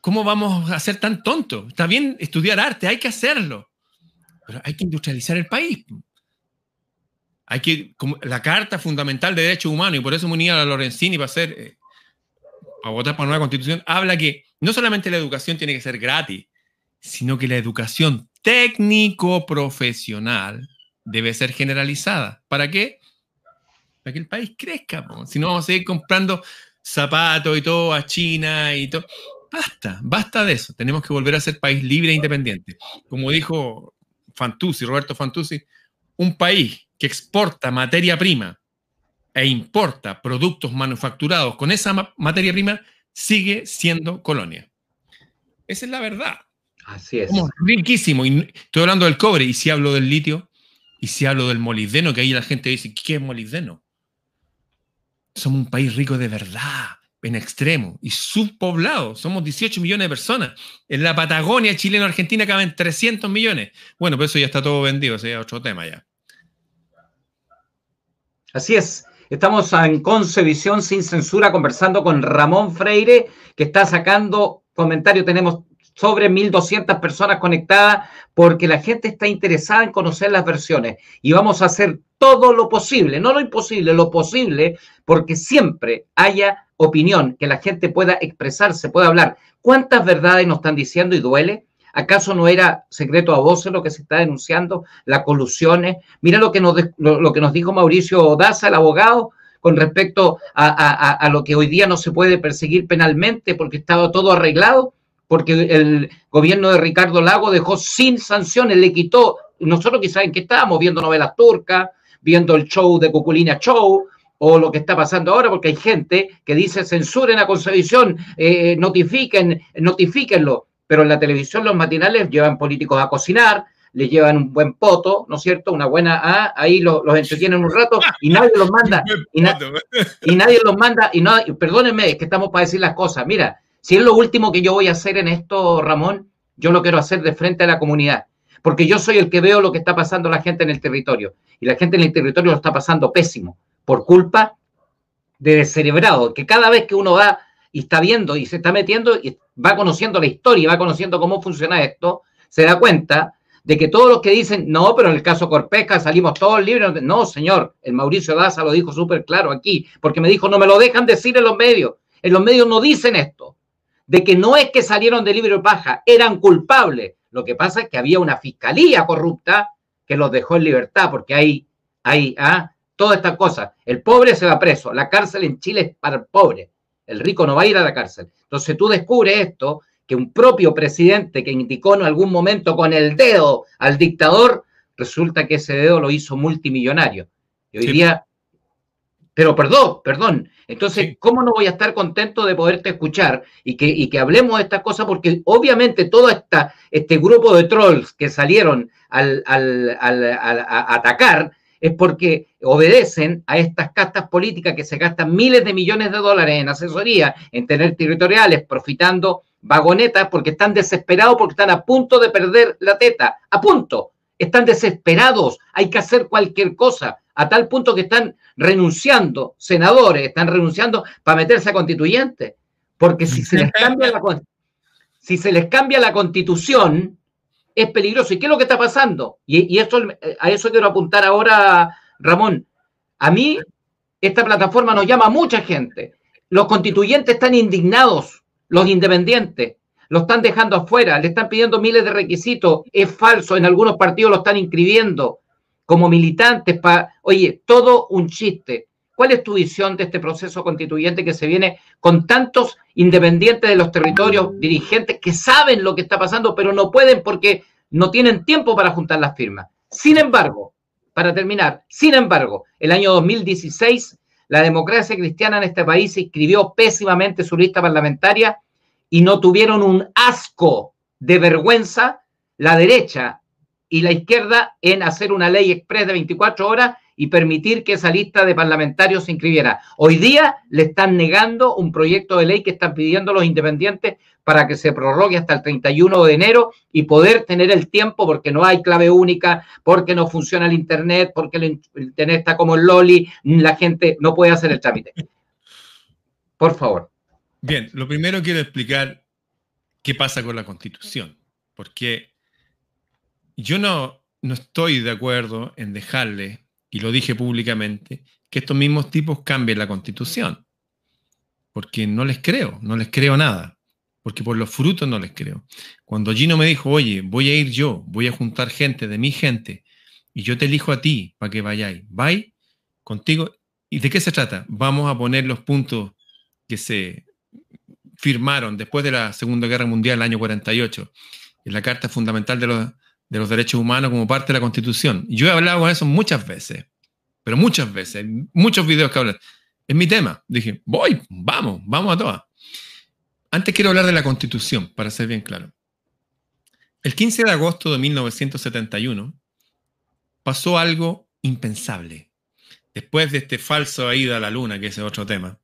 S2: ¿cómo vamos a ser tan tontos? Está bien estudiar arte, hay que hacerlo, pero hay que industrializar el país. Hay que, la Carta Fundamental de Derechos Humanos, y por eso me uní a la Lorenzini para hacer, eh, para votar por una nueva constitución, habla que no solamente la educación tiene que ser gratis, sino que la educación técnico-profesional debe ser generalizada. ¿Para qué? Para que el país crezca. Si no, vamos a seguir comprando zapatos y todo a China y todo. Basta, basta de eso. Tenemos que volver a ser país libre e independiente. Como dijo Fantuzzi, Roberto Fantuzzi, un país que exporta materia prima e importa productos manufacturados con esa materia prima sigue siendo colonia. Esa es la verdad.
S1: Así es.
S2: riquísimo. Y estoy hablando del cobre. Y si hablo del litio, y si hablo del molibdeno, que ahí la gente dice, ¿qué es molibdeno? Somos un país rico de verdad, en extremo, y subpoblado. Somos 18 millones de personas. En la Patagonia chileno-argentina caben 300 millones. Bueno, pues eso ya está todo vendido, ese es otro tema ya.
S1: Así es. Estamos en Concevisión sin censura conversando con Ramón Freire, que está sacando comentarios. Tenemos sobre 1.200 personas conectadas porque la gente está interesada en conocer las versiones y vamos a hacer todo lo posible, no lo imposible, lo posible, porque siempre haya opinión, que la gente pueda expresarse, pueda hablar. ¿Cuántas verdades nos están diciendo y duele? ¿Acaso no era secreto a voces lo que se está denunciando? Las colusiones. Mira lo que nos, lo, que nos dijo Mauricio Daza, el abogado, con respecto a, lo que hoy día no se puede perseguir penalmente porque estaba todo arreglado, porque el gobierno de Ricardo Lago dejó sin sanciones, le quitó, nosotros quizás en qué estábamos viendo novelas turcas, viendo el show de Cuculina Show, o lo que está pasando ahora, porque hay gente que dice censuren a Constitución, eh, notifiquen, notifíquenlo, pero en la televisión los matinales llevan políticos a cocinar, les llevan un buen poto, ¿no es cierto? Una buena A, ahí los, entretienen un rato y nadie los manda. Y, nadie los manda, y no, perdónenme, es que estamos para decir las cosas. Mira, si es lo último que yo voy a hacer en esto, Ramón, yo lo quiero hacer de frente a la comunidad, porque yo soy el que veo lo que está pasando la gente en el territorio, y la gente en el territorio lo está pasando pésimo por culpa de descerebrado, que cada vez que uno va y está viendo y se está metiendo y va conociendo la historia, va conociendo cómo funciona esto, se da cuenta de que todos los que dicen, no, pero en el caso Corpesca salimos todos libres, no, señor, el Mauricio Daza lo dijo súper claro aquí, porque me dijo, no me lo dejan decir en los medios, en los medios no dicen esto, de que no es que salieron de libre baja, eran culpables, lo que pasa es que había una fiscalía corrupta que los dejó en libertad, porque hay, hay, ah, todas estas cosas. El pobre se va preso. La cárcel en Chile es para el pobre. El rico no va a ir a la cárcel. Entonces tú descubres esto, que un propio presidente que indicó en algún momento con el dedo al dictador, resulta que ese dedo lo hizo multimillonario. Y hoy día, pero perdón, perdón. Entonces, ¿cómo no voy a estar contento de poderte escuchar y que, que hablemos de estas cosas? Porque obviamente todo esta, este grupo de trolls que salieron al, a atacar, es porque obedecen a estas castas políticas que se gastan miles de millones de dólares en asesoría, en tener territoriales, profitando vagonetas, porque están desesperados, porque están a punto de perder la teta, a punto. Están desesperados, hay que hacer cualquier cosa, a tal punto que están renunciando, senadores, están renunciando para meterse a constituyente. Porque si se les cambia la, si se les cambia la constitución, es peligroso. ¿Y qué es lo que está pasando? Y, esto, a eso quiero apuntar ahora, Ramón. A mí, esta plataforma nos llama a mucha gente. Los constituyentes están indignados, los independientes, lo están dejando afuera, le están pidiendo miles de requisitos, es falso, en algunos partidos lo están inscribiendo como militantes para, oye, todo un chiste. ¿Cuál es tu visión de este proceso constituyente que se viene con tantos independientes de los territorios, dirigentes que saben lo que está pasando, pero no pueden porque no tienen tiempo para juntar las firmas? Sin embargo, para terminar, sin embargo, el año 2016, la democracia cristiana en este país inscribió pésimamente su lista parlamentaria y no tuvieron un asco de vergüenza la derecha y la izquierda en hacer una ley express de 24 horas y permitir que esa lista de parlamentarios se inscribiera. Hoy día le están negando un proyecto de ley que están pidiendo los independientes para que se prorrogue hasta el 31 de enero y poder tener el tiempo porque no hay clave única, porque no funciona el Internet, porque el Internet está como el Loli, la gente no puede hacer el trámite. Por favor.
S2: Bien, lo primero quiero explicar qué pasa con la Constitución, porque yo no, no estoy de acuerdo en dejarle y lo dije públicamente, que estos mismos tipos cambien la constitución. Porque no les creo, no les creo nada. Porque por los frutos no les creo. Cuando Gino me dijo, oye, voy a ir yo, voy a juntar gente de mi gente, y yo te elijo a ti para que vayáis, vais contigo. ¿Y de qué se trata? Vamos a poner los puntos que se firmaron después de la Segunda Guerra Mundial, el año 48, en la Carta Fundamental de los, de los derechos humanos como parte de la Constitución. Yo he hablado con eso muchas veces, pero muchas veces, muchos videos que hablan. Es mi tema. Dije, voy, vamos, vamos a todas. Antes quiero hablar de la Constitución, para ser bien claro. El 15 de agosto de 1971 pasó algo impensable. Después de este falso ida a la luna, que es otro tema,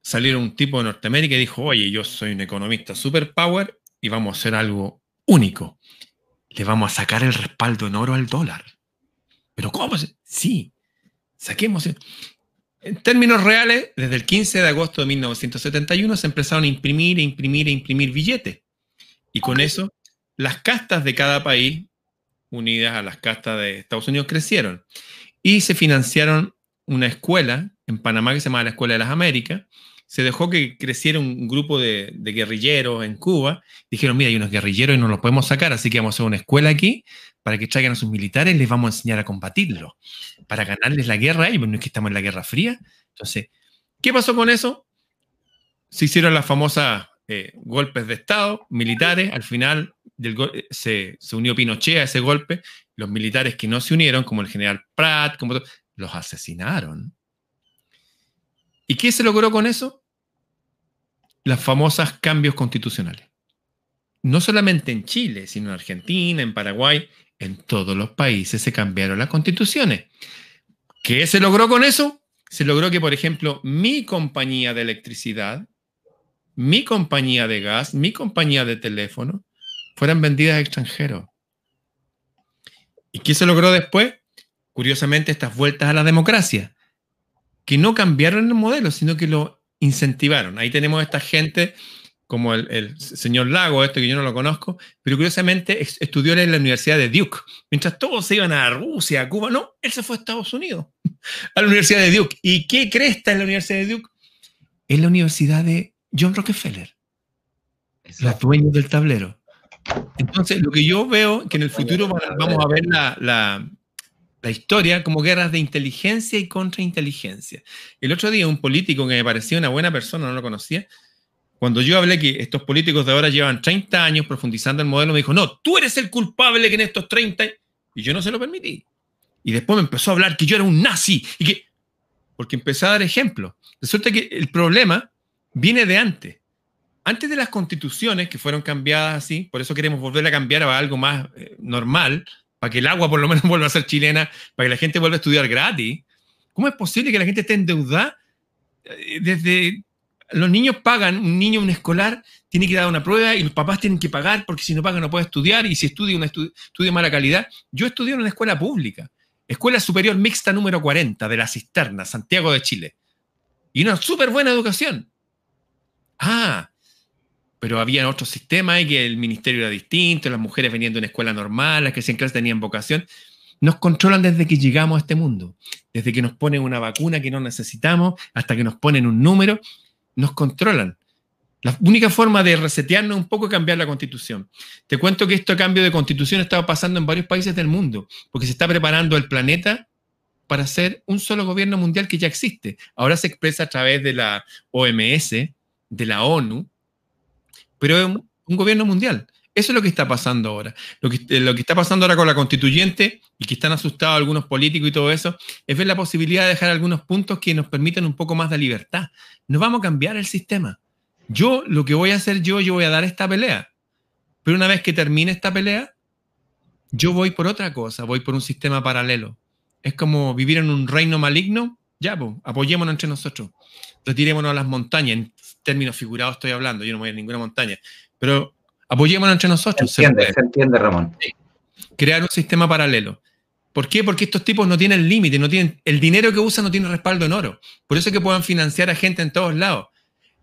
S2: salieron un tipo de Norteamérica y dijo, oye, yo soy un economista superpower y vamos a hacer algo único le vamos a sacar el respaldo en oro al dólar. ¿Pero cómo? Sí, saquemos. En términos reales, desde el 15 de agosto de 1971 se empezaron a imprimir, e imprimir, e imprimir billetes. Y con eso, las castas de cada país, unidas a las castas de Estados Unidos, crecieron. Y se financiaron una escuela en Panamá que se llama la Escuela de las Américas. Se dejó que creciera un grupo de, guerrilleros en Cuba. Dijeron, mira, hay unos guerrilleros y no los podemos sacar, así que vamos a hacer una escuela aquí para que traigan a sus militares, les vamos a enseñar a combatirlo, para ganarles la guerra y no es que estamos en la Guerra Fría. Entonces, ¿qué pasó con eso? Se hicieron las famosas eh, golpes de Estado militares, al final se, se, unió Pinochet a ese golpe, los militares que no se unieron, como el general Pratt, como los asesinaron. ¿Y qué se logró con eso? Las famosas cambios constitucionales. No solamente en Chile, sino en Argentina, en Paraguay, en todos los países se cambiaron las constituciones. ¿Qué se logró con eso? Se logró que, por ejemplo, mi compañía de electricidad, mi compañía de gas, mi compañía de teléfono, fueran vendidas a extranjeros. ¿Y qué se logró después? Curiosamente, estas vueltas a la democracia que no cambiaron el modelo, sino que lo incentivaron. Ahí tenemos a esta gente como el, señor Lago, este que yo no lo conozco, pero curiosamente estudió en la Universidad de Duke. Mientras todos se iban a Rusia, a Cuba, no, él se fue a Estados Unidos, a la Universidad de Duke. ¿Y qué cresta en la Universidad de Duke? Es la Universidad de John Rockefeller, los dueños del tablero. Entonces, lo que yo veo que en el futuro vamos a ver la, la historia como guerras de inteligencia y contrainteligencia. El otro día un político que me parecía una buena persona, no lo conocía, cuando yo hablé que estos políticos de ahora llevan 30 años profundizando el modelo, me dijo, no, tú eres el culpable que en estos 30... Y yo no se lo permití. Y después me empezó a hablar que yo era un nazi y que... Porque empecé a dar ejemplos. Resulta que el problema viene de antes. Antes de las constituciones que fueron cambiadas así, por eso queremos volver a cambiar a algo más eh, normal, para que el agua por lo menos vuelva a ser chilena, para que la gente vuelva a estudiar gratis. ¿Cómo es posible que la gente esté endeudada? Eh, desde los niños pagan, un niño, un escolar, tiene que dar una prueba y los papás tienen que pagar porque si no pagan no puede estudiar y si estudia, una estudia de mala calidad. Yo estudié en una escuela pública, Escuela Superior Mixta número 40 de la Cisterna, Santiago de Chile. Y una súper buena educación. Ah, pero había otro sistema y que el ministerio era distinto, las mujeres venían de una escuela normal, las que en clase tenían vocación. Nos controlan desde que llegamos a este mundo, desde que nos ponen una vacuna que no necesitamos, hasta que nos ponen un número, nos controlan. La única forma de resetearnos un poco es cambiar la constitución. Te cuento que este cambio de constitución está pasando en varios países del mundo, porque se está preparando el planeta para ser un solo gobierno mundial que ya existe. Ahora se expresa a través de la OMS, de la ONU, pero es un, gobierno mundial. Eso es lo que está pasando ahora. Lo que, eh, lo que, está pasando ahora con la constituyente y que están asustados algunos políticos y todo eso, es ver la posibilidad de dejar algunos puntos que nos permitan un poco más de libertad. No vamos a cambiar el sistema. Yo, lo que voy a hacer yo, yo voy a dar esta pelea. Pero una vez que termine esta pelea, yo voy por otra cosa, voy por un sistema paralelo. Es como vivir en un reino maligno. Ya, pues, apoyémonos entre nosotros. Retirémonos a las montañas términos figurados estoy hablando, yo no voy a ninguna montaña, pero apoyémonos entre nosotros.
S1: Se entiende, se, entiende, Ramón.
S2: Crear un sistema paralelo. ¿Por qué? Porque estos tipos no tienen límite, no tienen, el dinero que usan no tiene respaldo en oro. Por eso es que puedan financiar a gente en todos lados.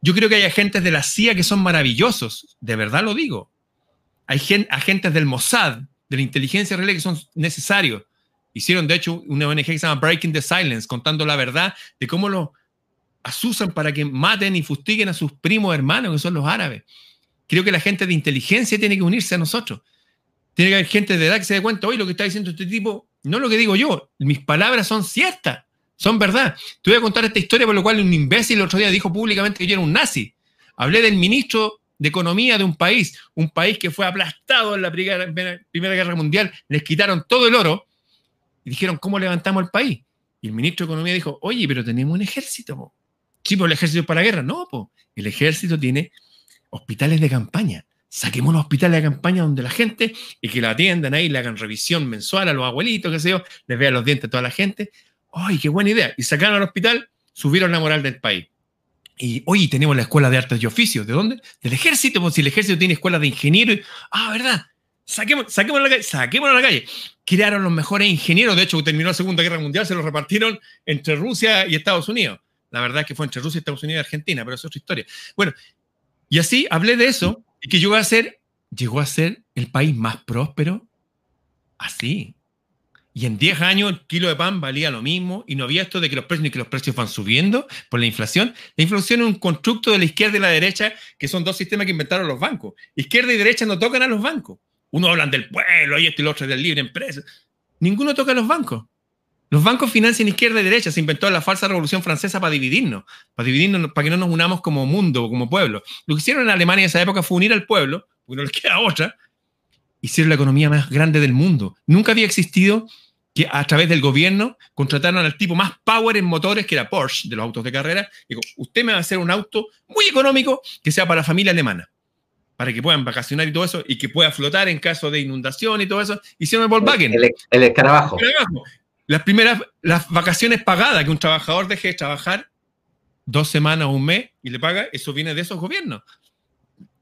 S2: Yo creo que hay agentes de la CIA que son maravillosos, de verdad lo digo. Hay agentes del Mossad, de la inteligencia real que son necesarios. Hicieron, de hecho, una ONG que se llama Breaking the Silence, contando la verdad de cómo los asusan para que maten y fustiguen a sus primos hermanos, que son los árabes. Creo que la gente de inteligencia tiene que unirse a nosotros. Tiene que haber gente de edad que se dé cuenta, hoy lo que está diciendo este tipo, no lo que digo yo, mis palabras son ciertas, son verdad. Te voy a contar esta historia por lo cual un imbécil el otro día dijo públicamente que yo era un nazi. Hablé del ministro de Economía de un país, un país que fue aplastado en la Primera, Guerra Mundial, les quitaron todo el oro y dijeron, ¿cómo levantamos el país? Y el ministro de Economía dijo, oye, pero tenemos un ejército. Sí, pues el ejército es para la guerra. No, pues el ejército tiene hospitales de campaña. Saquemos los hospitales de campaña donde la gente y que la atiendan ahí, le hagan revisión mensual a los abuelitos, qué sé yo, les vean los dientes a toda la gente. ¡Ay, qué buena idea! Y sacaron al hospital, subieron la moral del país. Y hoy tenemos la escuela de artes y oficios. ¿De dónde? Del ejército. Pues si el ejército tiene escuela de ingenieros. Ah, ¿verdad? Saquemos, la calle. Saquemos a la calle. Crearon los mejores ingenieros. De hecho, terminó la Segunda Guerra Mundial, se los repartieron entre Rusia y Estados Unidos. La verdad es que fue entre Rusia, Estados Unidos y Argentina, pero eso es otra historia. Bueno, y así hablé de eso y que llegó a ser, llegó a ser el país más próspero así. Y en 10 años el kilo de pan valía lo mismo y no había esto de que los precios, que los precios van subiendo por la inflación. La inflación es un constructo de la izquierda y la derecha, que son dos sistemas que inventaron los bancos. Izquierda y derecha no tocan a los bancos. Uno hablan del pueblo y esto y lo otro del libre empresa. Ninguno toca a los bancos. Los bancos financian izquierda y derecha. Se inventó la falsa revolución francesa para dividirnos, para dividirnos, para que no nos unamos como mundo, como pueblo. Lo que hicieron en Alemania en esa época fue unir al pueblo, porque no les queda otra. Hicieron la economía más grande del mundo. Nunca había existido que a través del gobierno contrataron al tipo más power en motores, que era Porsche, de los autos de carrera. Digo, usted me va a hacer un auto muy económico que sea para la familia alemana, para que puedan vacacionar y todo eso, y que pueda flotar en caso de inundación y todo eso. Hicieron el Volkswagen.
S1: El, el escarabajo.
S2: Las primeras, las vacaciones pagadas, que un trabajador deje de trabajar dos semanas o un mes y le paga, eso viene de esos gobiernos.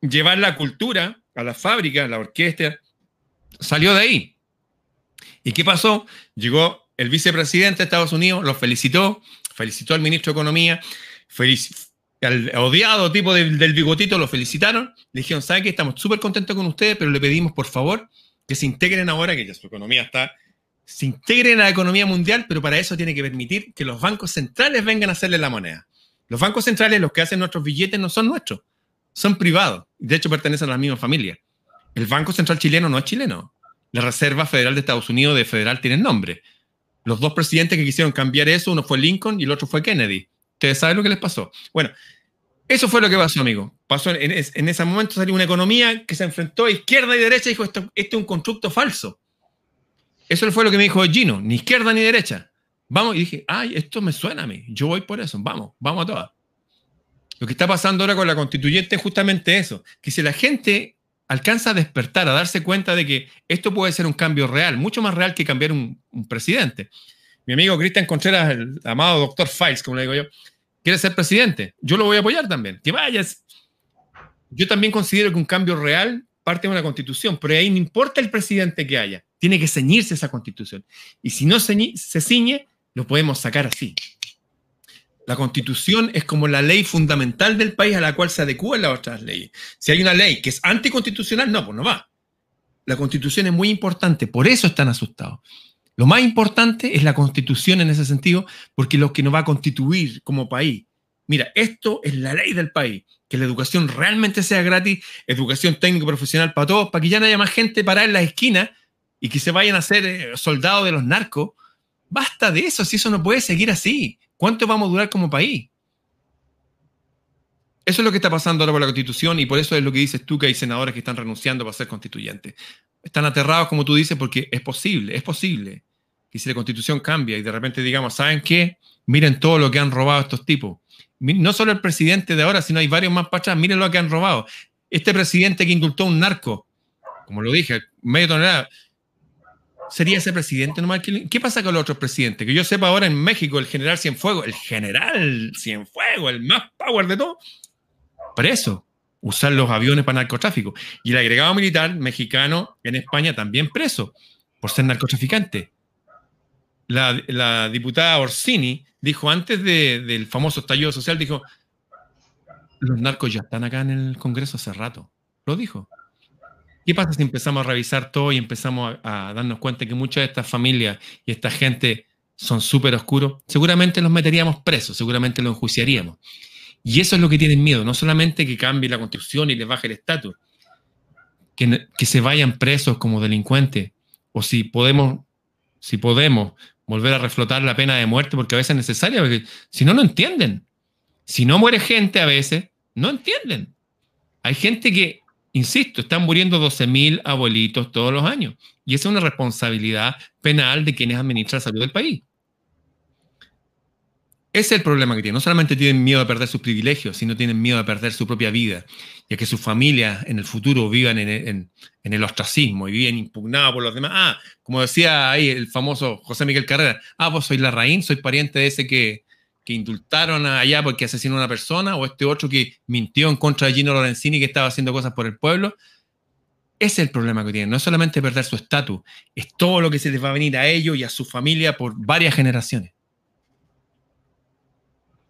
S2: Llevar la cultura a la fábrica, a la orquesta, salió de ahí. ¿Y qué pasó? Llegó el vicepresidente de Estados Unidos, lo felicitó, felicitó al ministro de Economía, al odiado tipo del bigotito lo felicitaron, le dijeron, ¿sabe qué? Estamos súper contentos con ustedes, pero le pedimos, por favor, que se integren ahora, que ya su economía está, se integren a la economía mundial, pero para eso tiene que permitir que los bancos centrales vengan a hacerle la moneda. Los bancos centrales, los que hacen nuestros billetes, no son nuestros, son privados. De hecho, pertenecen a la misma familia. El Banco Central chileno no es chileno, la Reserva Federal de Estados Unidos de federal tiene nombre. Los dos presidentes que quisieron cambiar eso, uno fue Lincoln y el otro fue Kennedy. Ustedes saben lo que les pasó. Bueno, eso fue lo que pasó, amigo. Pasó en, ese momento salió una economía que se enfrentó a izquierda y derecha y dijo, esto, esto es un constructo falso. Eso fue lo que me dijo Gino, ni izquierda ni derecha. Vamos, y dije, ay, esto me suena a mí, yo voy por eso, vamos, vamos a todas. Lo que está pasando ahora con la constituyente es justamente eso, que si la gente alcanza a despertar, a darse cuenta de que esto puede ser un cambio real, mucho más real que cambiar un, presidente. Mi amigo Cristian Contreras, el amado doctor Files, como le digo yo, quiere ser presidente. Yo lo voy a apoyar también. Que vayas. Yo también considero que un cambio real parte de una constitución, pero ahí no importa el presidente que haya, tiene que ceñirse esa constitución. Y si no se ciñe, lo podemos sacar así. La constitución es como la ley fundamental del país a la cual se adecúan las otras leyes. Si hay una ley que es anticonstitucional, no, pues no va. La constitución es muy importante, por eso están asustados. Lo más importante es la constitución en ese sentido, porque lo que nos va a constituir como país. Mira, esto es la ley del país, que la educación realmente sea gratis, educación técnico profesional para todos, para que ya no haya más gente parada en las esquinas y que se vayan a ser eh, soldados de los narcos. Basta de eso, si eso no puede seguir así. ¿Cuánto vamos a durar como país? Eso es lo que está pasando ahora con la constitución y por eso es lo que dices tú que hay senadores que están renunciando para ser constituyentes. Están aterrados, como tú dices, porque es posible, es posible que si la constitución cambia y de repente digamos, ¿saben qué? Miren todo lo que han robado estos tipos. No solo el presidente de ahora, sino hay varios más para atrás. Miren lo que han robado. Este presidente que indultó a un narco, como lo dije, medio tonelada, sería ese presidente nomás. ¿Qué pasa con los otros presidentes? Que yo sepa ahora en México, el general Cienfuegos, el general Cienfuegos, el más power de todo, preso. Usar los aviones para narcotráfico. Y el agregado militar mexicano en España también preso por ser narcotraficante. La, diputada Orsini dijo antes del famoso estallido social, dijo, los narcos ya están acá en el Congreso hace rato. Lo dijo. ¿Qué pasa si empezamos a revisar todo y empezamos a, darnos cuenta que muchas de estas familias y esta gente son súper oscuros? Seguramente los meteríamos presos, seguramente los enjuiciaríamos. Y eso es lo que tienen miedo, no solamente que cambie la constitución y les baje el estatus, que, que, se vayan presos como delincuentes, o si podemos, si podemos volver a reflotar la pena de muerte, porque a veces es necesaria, porque si no, no entienden. Si no muere gente a veces, no entienden. Hay gente que Insisto, están muriendo 12.000 abuelitos todos los años. Y esa es una responsabilidad penal de quienes administran la salud del país. Ese es el problema que tienen. No solamente tienen miedo de perder sus privilegios, sino tienen miedo de perder su propia vida, ya que sus familias en el futuro vivan en, el ostracismo y viven impugnados por los demás. Ah, como decía ahí el famoso José Miguel Carrera, ah, vos sois la raíz, soy pariente de ese que, que indultaron allá porque asesinó a una persona, o este otro que mintió en contra de Gino Lorenzini que estaba haciendo cosas por el pueblo. Ese es el problema que tienen. No es solamente perder su estatus, es todo lo que se les va a venir a ellos y a su familia por varias generaciones.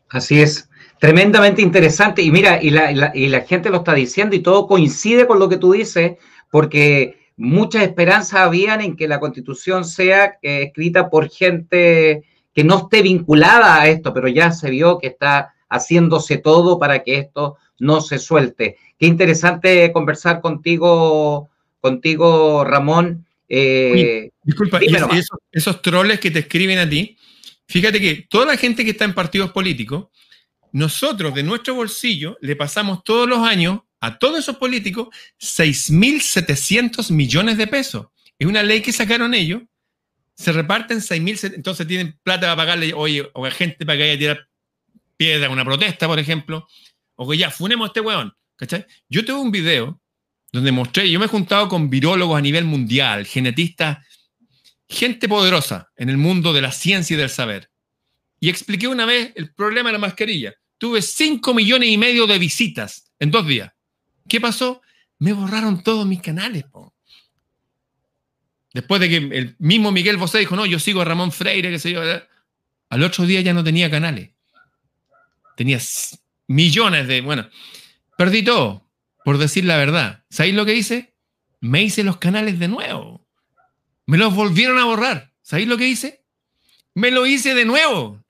S1: Así es. Tremendamente interesante. Y mira, y la, y la gente lo está diciendo y todo coincide con lo que tú dices, porque muchas esperanzas habían en que la constitución sea eh, escrita por gente que no esté vinculada a esto, pero ya se vio que está haciéndose todo para que esto no se suelte. Qué interesante conversar contigo, contigo Ramón.
S2: Eh, disculpa, esos, esos troles que te escriben a ti, fíjate que toda la gente que está en partidos políticos, nosotros de nuestro bolsillo le pasamos todos los años a todos esos políticos 6.700 millones de pesos. Es una ley que sacaron ellos, se reparten 6.000, entonces tienen plata para pagarle, oye, o a gente para que haya tirar piedra, una protesta, por ejemplo, o que ya funemos a este weón. ¿cachai? Yo tengo un video donde mostré, yo me he juntado con virólogos a nivel mundial, genetistas, gente poderosa en el mundo de la ciencia y del saber. Y expliqué una vez el problema de la mascarilla. Tuve 5 millones y medio de visitas en dos días. ¿Qué pasó? Me borraron todos mis canales. Después de que el mismo Miguel Bosé dijo, no, yo sigo a Ramón Freire, que se yo. Al otro día ya no tenía canales. Tenía millones de... Bueno, perdí todo, por decir la verdad. ¿Sabéis lo que hice? Me hice los canales de nuevo. Me los volvieron a borrar. ¿Sabéis lo que hice? Me lo hice de nuevo.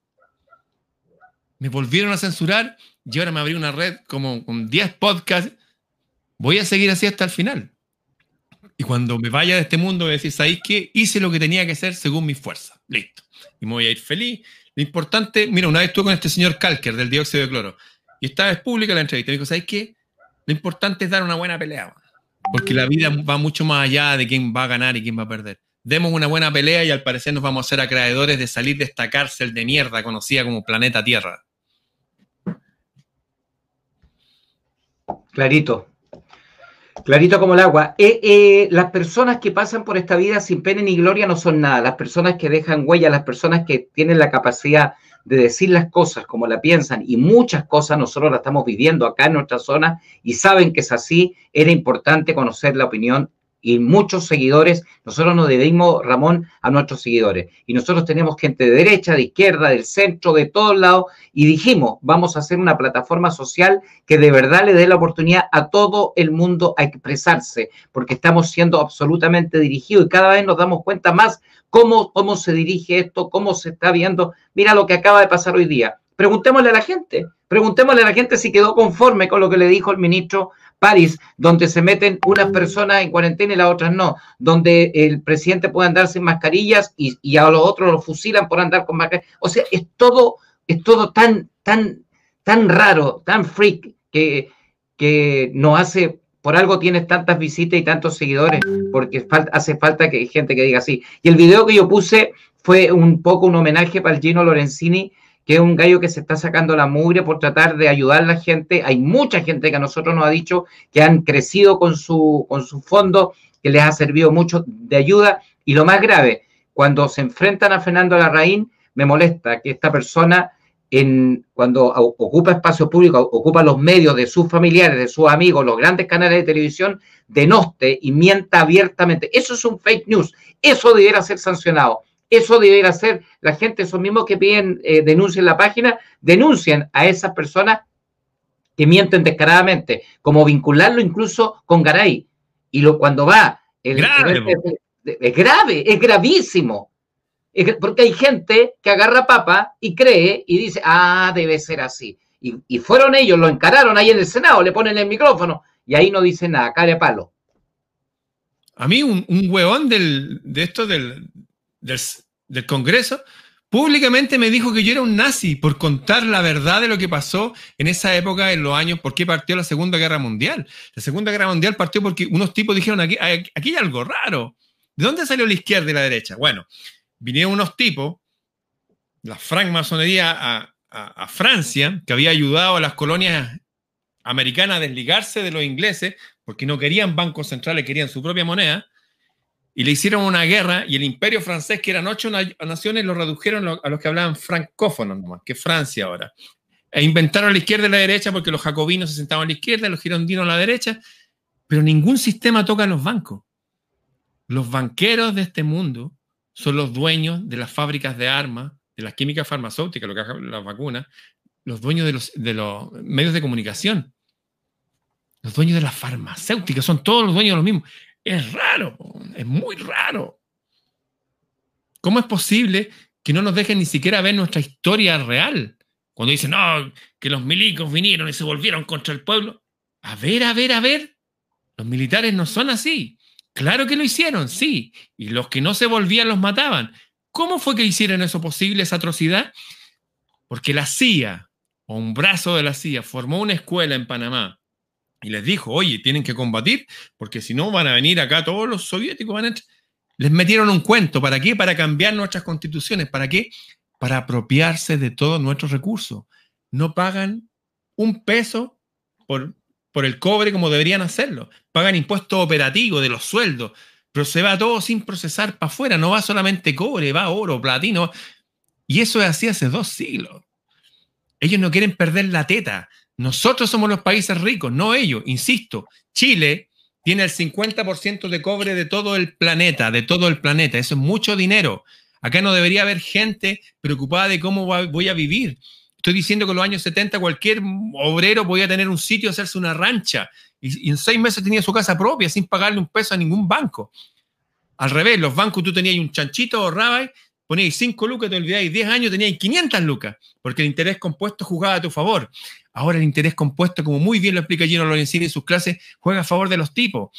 S2: Me volvieron a censurar y ahora me abrí una red como con 10 podcasts voy a seguir así hasta el final. Y cuando me vaya de este mundo, voy a decir, ¿sabéis qué? Hice lo que tenía que hacer según mi fuerza. Listo. Y me voy a ir feliz. Lo importante, mira, una vez estuve con este señor Calker del dióxido de cloro y esta vez pública la entrevista. Me dijo, ¿sabéis qué? Lo importante es dar una buena pelea. Porque la vida va mucho más allá de quién va a ganar y quién va a perder. Demos una buena pelea y al parecer nos vamos a ser acreedores de salir de esta cárcel de mierda conocida como planeta Tierra.
S1: Clarito, Clarito como el agua. Eh, eh, las personas que pasan por esta vida sin pena ni gloria no son nada. Las personas que dejan huella, las personas que tienen la capacidad de decir las cosas como la piensan y muchas cosas nosotros las estamos viviendo acá en nuestra zona y saben que es así, era importante conocer la opinión y muchos seguidores, nosotros nos debimos, Ramón, a nuestros seguidores. Y nosotros tenemos gente de derecha, de izquierda, del centro, de todos lados, y dijimos, vamos a hacer una plataforma social que de verdad le dé la oportunidad a todo el mundo a expresarse, porque estamos siendo absolutamente dirigidos y cada vez nos damos cuenta más cómo, cómo se dirige esto, cómo se está viendo. Mira lo que acaba de pasar hoy día. Preguntémosle a la gente, preguntémosle a la gente si quedó conforme con lo que le dijo el ministro París, donde se meten unas personas en cuarentena y las otras no, donde el presidente puede andar sin mascarillas y, a los otros los fusilan por andar con mascarillas. O sea, es todo, es todo tan, tan, tan raro, tan freak, que, que nos hace, por algo tienes tantas visitas y tantos seguidores, porque hace falta que hay gente que diga así. Y el video que yo puse fue un poco un homenaje para el Gino Lorenzini, que es un gallo que se está sacando la mugre por tratar de ayudar a la gente. Hay mucha gente que a nosotros nos ha dicho que han crecido con su, con su fondo, que les ha servido mucho de ayuda. Y lo más grave, cuando se enfrentan a Fernando Larraín, me molesta que esta persona, en, cuando ocupa espacio público, ocupa los medios de sus familiares, de sus amigos, los grandes canales de televisión, denoste y mienta abiertamente. Eso es un fake news. Eso debiera ser sancionado. Eso debería ser la gente, esos mismos que piden eh, denuncien la página, denuncien a esas personas que mienten descaradamente, como vincularlo incluso con Garay. Y lo, cuando va...
S2: El, grave,
S1: es grave, es gravísimo. porque hay gente que agarra papa y cree y dice, ah, debe ser así. Y, fueron ellos, lo encararon ahí en el Senado, le ponen el micrófono y ahí no dice nada, cae palo.
S2: A mí un, un huevón del, de esto del, del, Congreso, públicamente me dijo que yo era un nazi por contar la verdad de lo que pasó en esa época, en los años, por qué partió la Segunda Guerra Mundial. La Segunda Guerra Mundial partió porque unos tipos dijeron, aquí, aquí hay algo raro. ¿De dónde salió la izquierda y la derecha? Bueno, vinieron unos tipos, la francmasonería a, a Francia, que había ayudado a las colonias americanas a desligarse de los ingleses, porque no querían bancos centrales, querían su propia moneda, y le hicieron una guerra y el imperio francés, que eran ocho naciones, lo redujeron a los que hablaban francófonos, nomás, que Francia ahora. E inventaron la izquierda y la derecha porque los jacobinos se sentaban a la izquierda los girondinos a la derecha, pero ningún sistema toca a los bancos. Los banqueros de este mundo son los dueños de las fábricas de armas, de las químicas farmacéuticas, lo que las vacunas, los dueños de los, de los medios de comunicación, los dueños de las farmacéuticas, son todos los dueños de los mismos Es raro, es muy raro. ¿Cómo es posible que no nos dejen ni siquiera ver nuestra historia real? Cuando dicen, no, que los milicos vinieron y se volvieron contra el pueblo. A ver, a ver, a ver. Los militares no son así. Claro que lo hicieron, sí. Y los que no se volvían los mataban. ¿Cómo fue que hicieron eso posible, esa atrocidad? Porque la CIA, o un brazo de la CIA, formó una escuela en Panamá y les dijo, oye, tienen que combatir, porque si no van a venir acá todos los soviéticos, van a... Les metieron un cuento, ¿para qué? Para cambiar nuestras constituciones, ¿para qué? Para apropiarse de todos nuestros recursos. No pagan un peso por, por el cobre como deberían hacerlo. Pagan impuestos operativos de los sueldos, pero se va todo sin procesar para afuera. No va solamente cobre, va oro, platino. Y eso es así hace dos siglos. Ellos no quieren perder la teta. Nosotros somos los países ricos, no ellos. Insisto, Chile tiene el 50% de cobre de todo el planeta, de todo el planeta. Eso es mucho dinero. Acá no debería haber gente preocupada de cómo voy a vivir. Estoy diciendo que en los años 70 cualquier obrero podía tener un sitio, hacerse una rancha, y, en seis meses tenía su casa propia sin pagarle un peso a ningún banco. Al revés, los bancos tú tenías un chanchito, ahorrabas poníais 5 lucas, te olvidáis 10 años, teníais 500 lucas, porque el interés compuesto jugaba a tu favor. Ahora el interés compuesto, como muy bien lo explica Gino Lorenzini en sus clases, juega a favor de los tipos.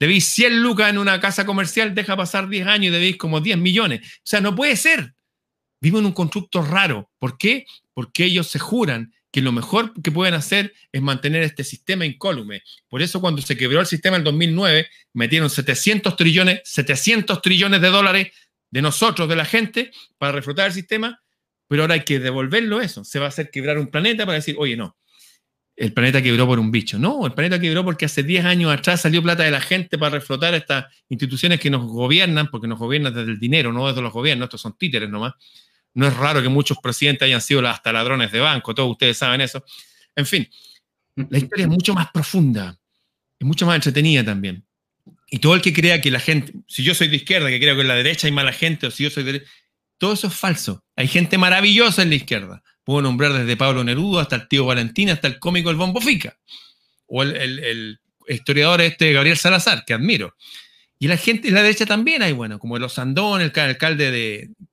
S2: Debéis 100 lucas en una casa comercial, deja pasar 10 años y debéis como 10 millones. O sea, no puede ser. Vivo en un constructo raro. ¿Por qué? Porque ellos se juran que lo mejor que pueden hacer es mantener este sistema incólume. Por eso cuando se quebró el sistema en 2009, metieron 700 trillones, 700 trillones de dólares de nosotros, de la gente, para reflotar el sistema, pero ahora hay que devolverlo eso. Se va a hacer quebrar un planeta para decir, oye, no, el planeta quebró por un bicho. No, el planeta quebró porque hace 10 años atrás salió plata de la gente para reflotar estas instituciones que nos gobiernan, porque nos gobiernan desde el dinero, no desde los gobiernos, estos son títeres nomás. No es raro que muchos presidentes hayan sido hasta ladrones de banco, todos ustedes saben eso. En fin, la historia es mucho más profunda, es mucho más entretenida también. Y todo el que crea que la gente, si yo soy de izquierda, que creo que en la derecha hay mala gente, o si yo soy de todo eso es falso. Hay gente maravillosa en la izquierda. Puedo nombrar desde Pablo Nerudo hasta el tío Valentín, hasta el cómico El Bombo Fica. O el, historiador este Gabriel Salazar, que admiro. Y la gente en la derecha también hay, bueno, como Los Andón, el, alcalde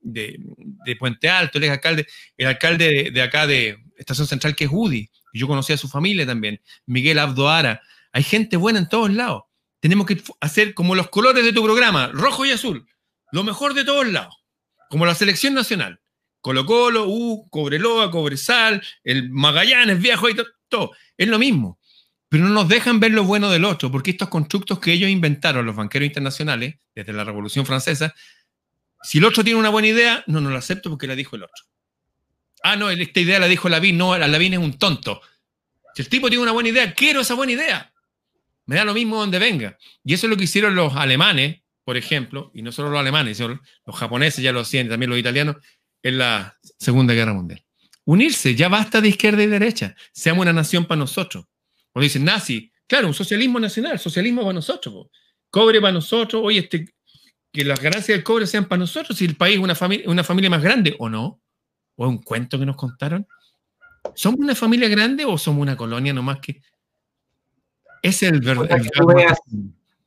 S2: de, Puente Alto, el alcalde, el alcalde de, acá de Estación Central, que es Udi. Yo conocí a su familia también, Miguel Abdoara. Hay gente buena en todos lados tenemos que hacer como los colores de tu programa, rojo y azul, lo mejor de todos lados, como la selección nacional. Colo Colo, U, Cobreloa, Cobresal, el Magallanes, viejo y todo, Es lo mismo. Pero no nos dejan ver lo bueno del otro, porque estos constructos que ellos inventaron, los banqueros internacionales, desde la Revolución Francesa, si el otro tiene una buena idea, no, no lo acepto porque la dijo el otro. Ah, no, esta idea la dijo Lavín, no, Lavín es un tonto. Si el tipo tiene una buena idea, quiero esa buena idea. Me da lo mismo donde venga. Y eso es lo que hicieron los alemanes, por ejemplo, y no solo los alemanes, sino los japoneses ya lo hacían, también los italianos, en la Segunda Guerra Mundial. Unirse, ya basta de izquierda y derecha. Seamos una nación para nosotros. Cuando dicen nazi, claro, un socialismo nacional, socialismo para nosotros. Cobre para nosotros, oye, este, que las ganancias del cobre sean para nosotros, si el país es una, familia, una familia más grande o no. ¿O es un cuento que nos contaron? ¿Somos una familia grande o somos una colonia nomás que es el verdadero.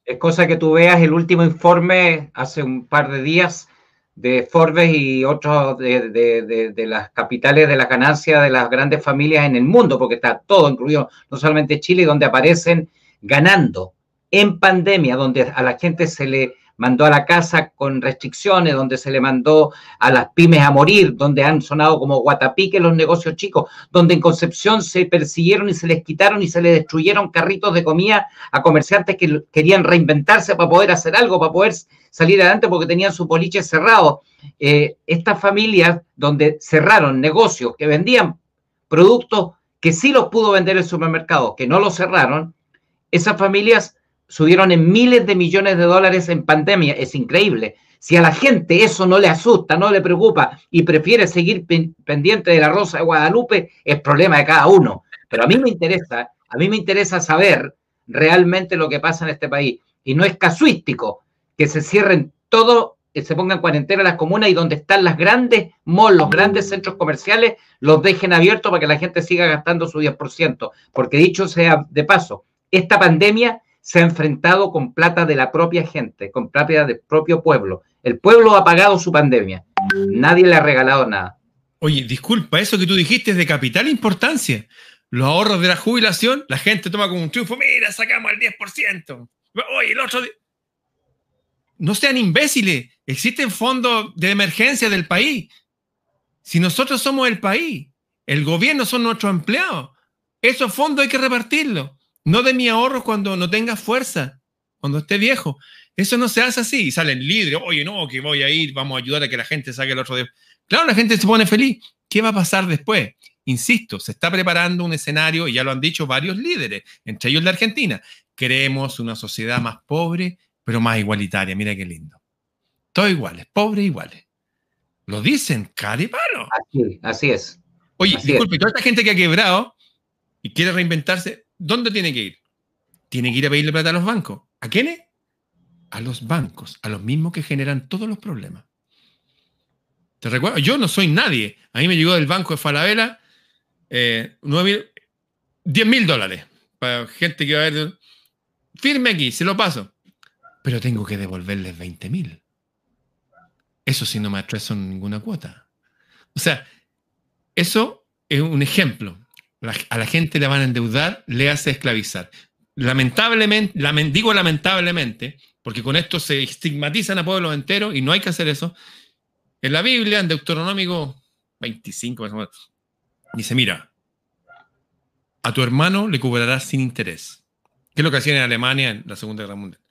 S1: Es cosa que tú veas el último informe hace un par de días de Forbes y otros de, las capitales de las ganancias de las grandes familias en el mundo, porque está todo incluido, no solamente Chile, donde aparecen ganando en pandemia, donde a la gente se le mandó a la casa con restricciones, donde se le mandó a las pymes a morir, donde han sonado como guatapique los negocios chicos, donde en Concepción se persiguieron y se les quitaron y se les destruyeron carritos de comida a comerciantes que querían reinventarse para poder hacer algo, para poder salir adelante porque tenían su poliche cerrado. Eh, estas familias donde cerraron negocios que vendían productos que sí los pudo vender el supermercado, que no los cerraron, esas familias subieron en miles de millones de dólares en pandemia. Es increíble. Si a la gente eso no le asusta, no le preocupa y prefiere seguir pendiente de la Rosa de Guadalupe, es problema de cada uno. Pero a mí me interesa, a mí me interesa saber realmente lo que pasa en este país. Y no es casuístico que se cierren todo, que se pongan cuarentena las comunas y donde están las grandes malls, los grandes centros comerciales, los dejen abiertos para que la gente siga gastando su 10%. Porque dicho sea de paso, esta pandemia se ha enfrentado con plata de la propia gente, con plata del propio pueblo. El pueblo ha pagado su pandemia. Nadie le ha regalado nada.
S2: Oye, disculpa, eso que tú dijiste es de capital importancia. Los ahorros de la jubilación, la gente toma como un triunfo, mira, sacamos el 10%. Oye, el otro... No sean imbéciles, existen fondos de emergencia del país. Si nosotros somos el país, el gobierno son nuestros empleados, esos fondos hay que repartirlos. No de mi ahorro cuando no tenga fuerza, cuando esté viejo. Eso no se hace así. Y salen libres. Oye, no, que voy a ir, vamos a ayudar a que la gente saque el otro día. Claro, la gente se pone feliz. ¿Qué va a pasar después? Insisto, se está preparando un escenario, y ya lo han dicho varios líderes, entre ellos la Argentina. Queremos una sociedad más pobre, pero más igualitaria. Mira qué lindo. Todos iguales, pobres iguales. Lo dicen, caripalo.
S1: Así, así es.
S2: Oye, disculpe, toda esta gente que ha quebrado y quiere reinventarse, ¿dónde tiene que ir? Tiene que ir a pedirle plata a los bancos. ¿A quiénes? A los bancos, a los mismos que generan todos los problemas. ¿Te recuerdo? Yo no soy nadie. A mí me llegó del banco de Falabella eh, 10 mil dólares para gente que va a ver. Firme aquí, se lo paso. Pero tengo que devolverles 20 mil. Eso sí no me atreso en ninguna cuota. O sea, eso es un ejemplo a la gente le van a endeudar, le hace esclavizar. Lamentablemente, digo lamentablemente, porque con esto se estigmatizan a pueblos enteros y no hay que hacer eso. En la Biblia, en Deuteronómico 25, dice, mira, a tu hermano le cobrarás sin interés. ¿Qué es lo que hacían en Alemania en la Segunda Guerra Mundial?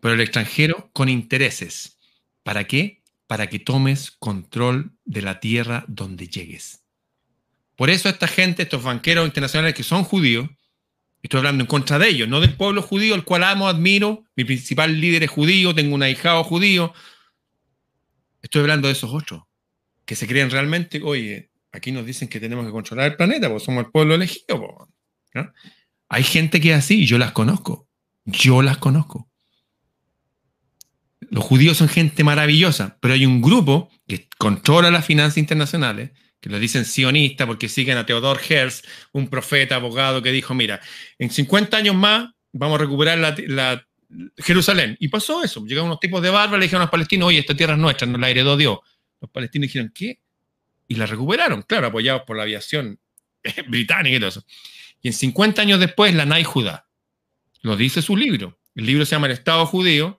S2: Pero el extranjero con intereses. ¿Para qué? Para que tomes control de la tierra donde llegues. Por eso esta gente, estos banqueros internacionales que son judíos, estoy hablando en contra de ellos, no del pueblo judío, el cual amo, admiro, mi principal líder es judío, tengo un ahijado judío. Estoy hablando de esos otros, que se creen realmente, oye, aquí nos dicen que tenemos que controlar el planeta, porque somos el pueblo elegido. Hay gente que es así, yo las conozco, yo las conozco. Los judíos son gente maravillosa, pero hay un grupo que controla las finanzas internacionales, que lo dicen sionista porque siguen a Theodor Herz, un profeta, abogado, que dijo, mira, en 50 años más vamos a recuperar Jerusalén. Y pasó eso. Llegaron unos tipos de barba, le dijeron a los palestinos, oye, esta tierra es nuestra, nos la heredó Dios. Los palestinos dijeron, ¿qué? Y la recuperaron, claro, apoyados por la aviación británica y todo eso. Y en 50 años después, la Nai Judá. Lo dice su libro. El libro se llama El Estado Judío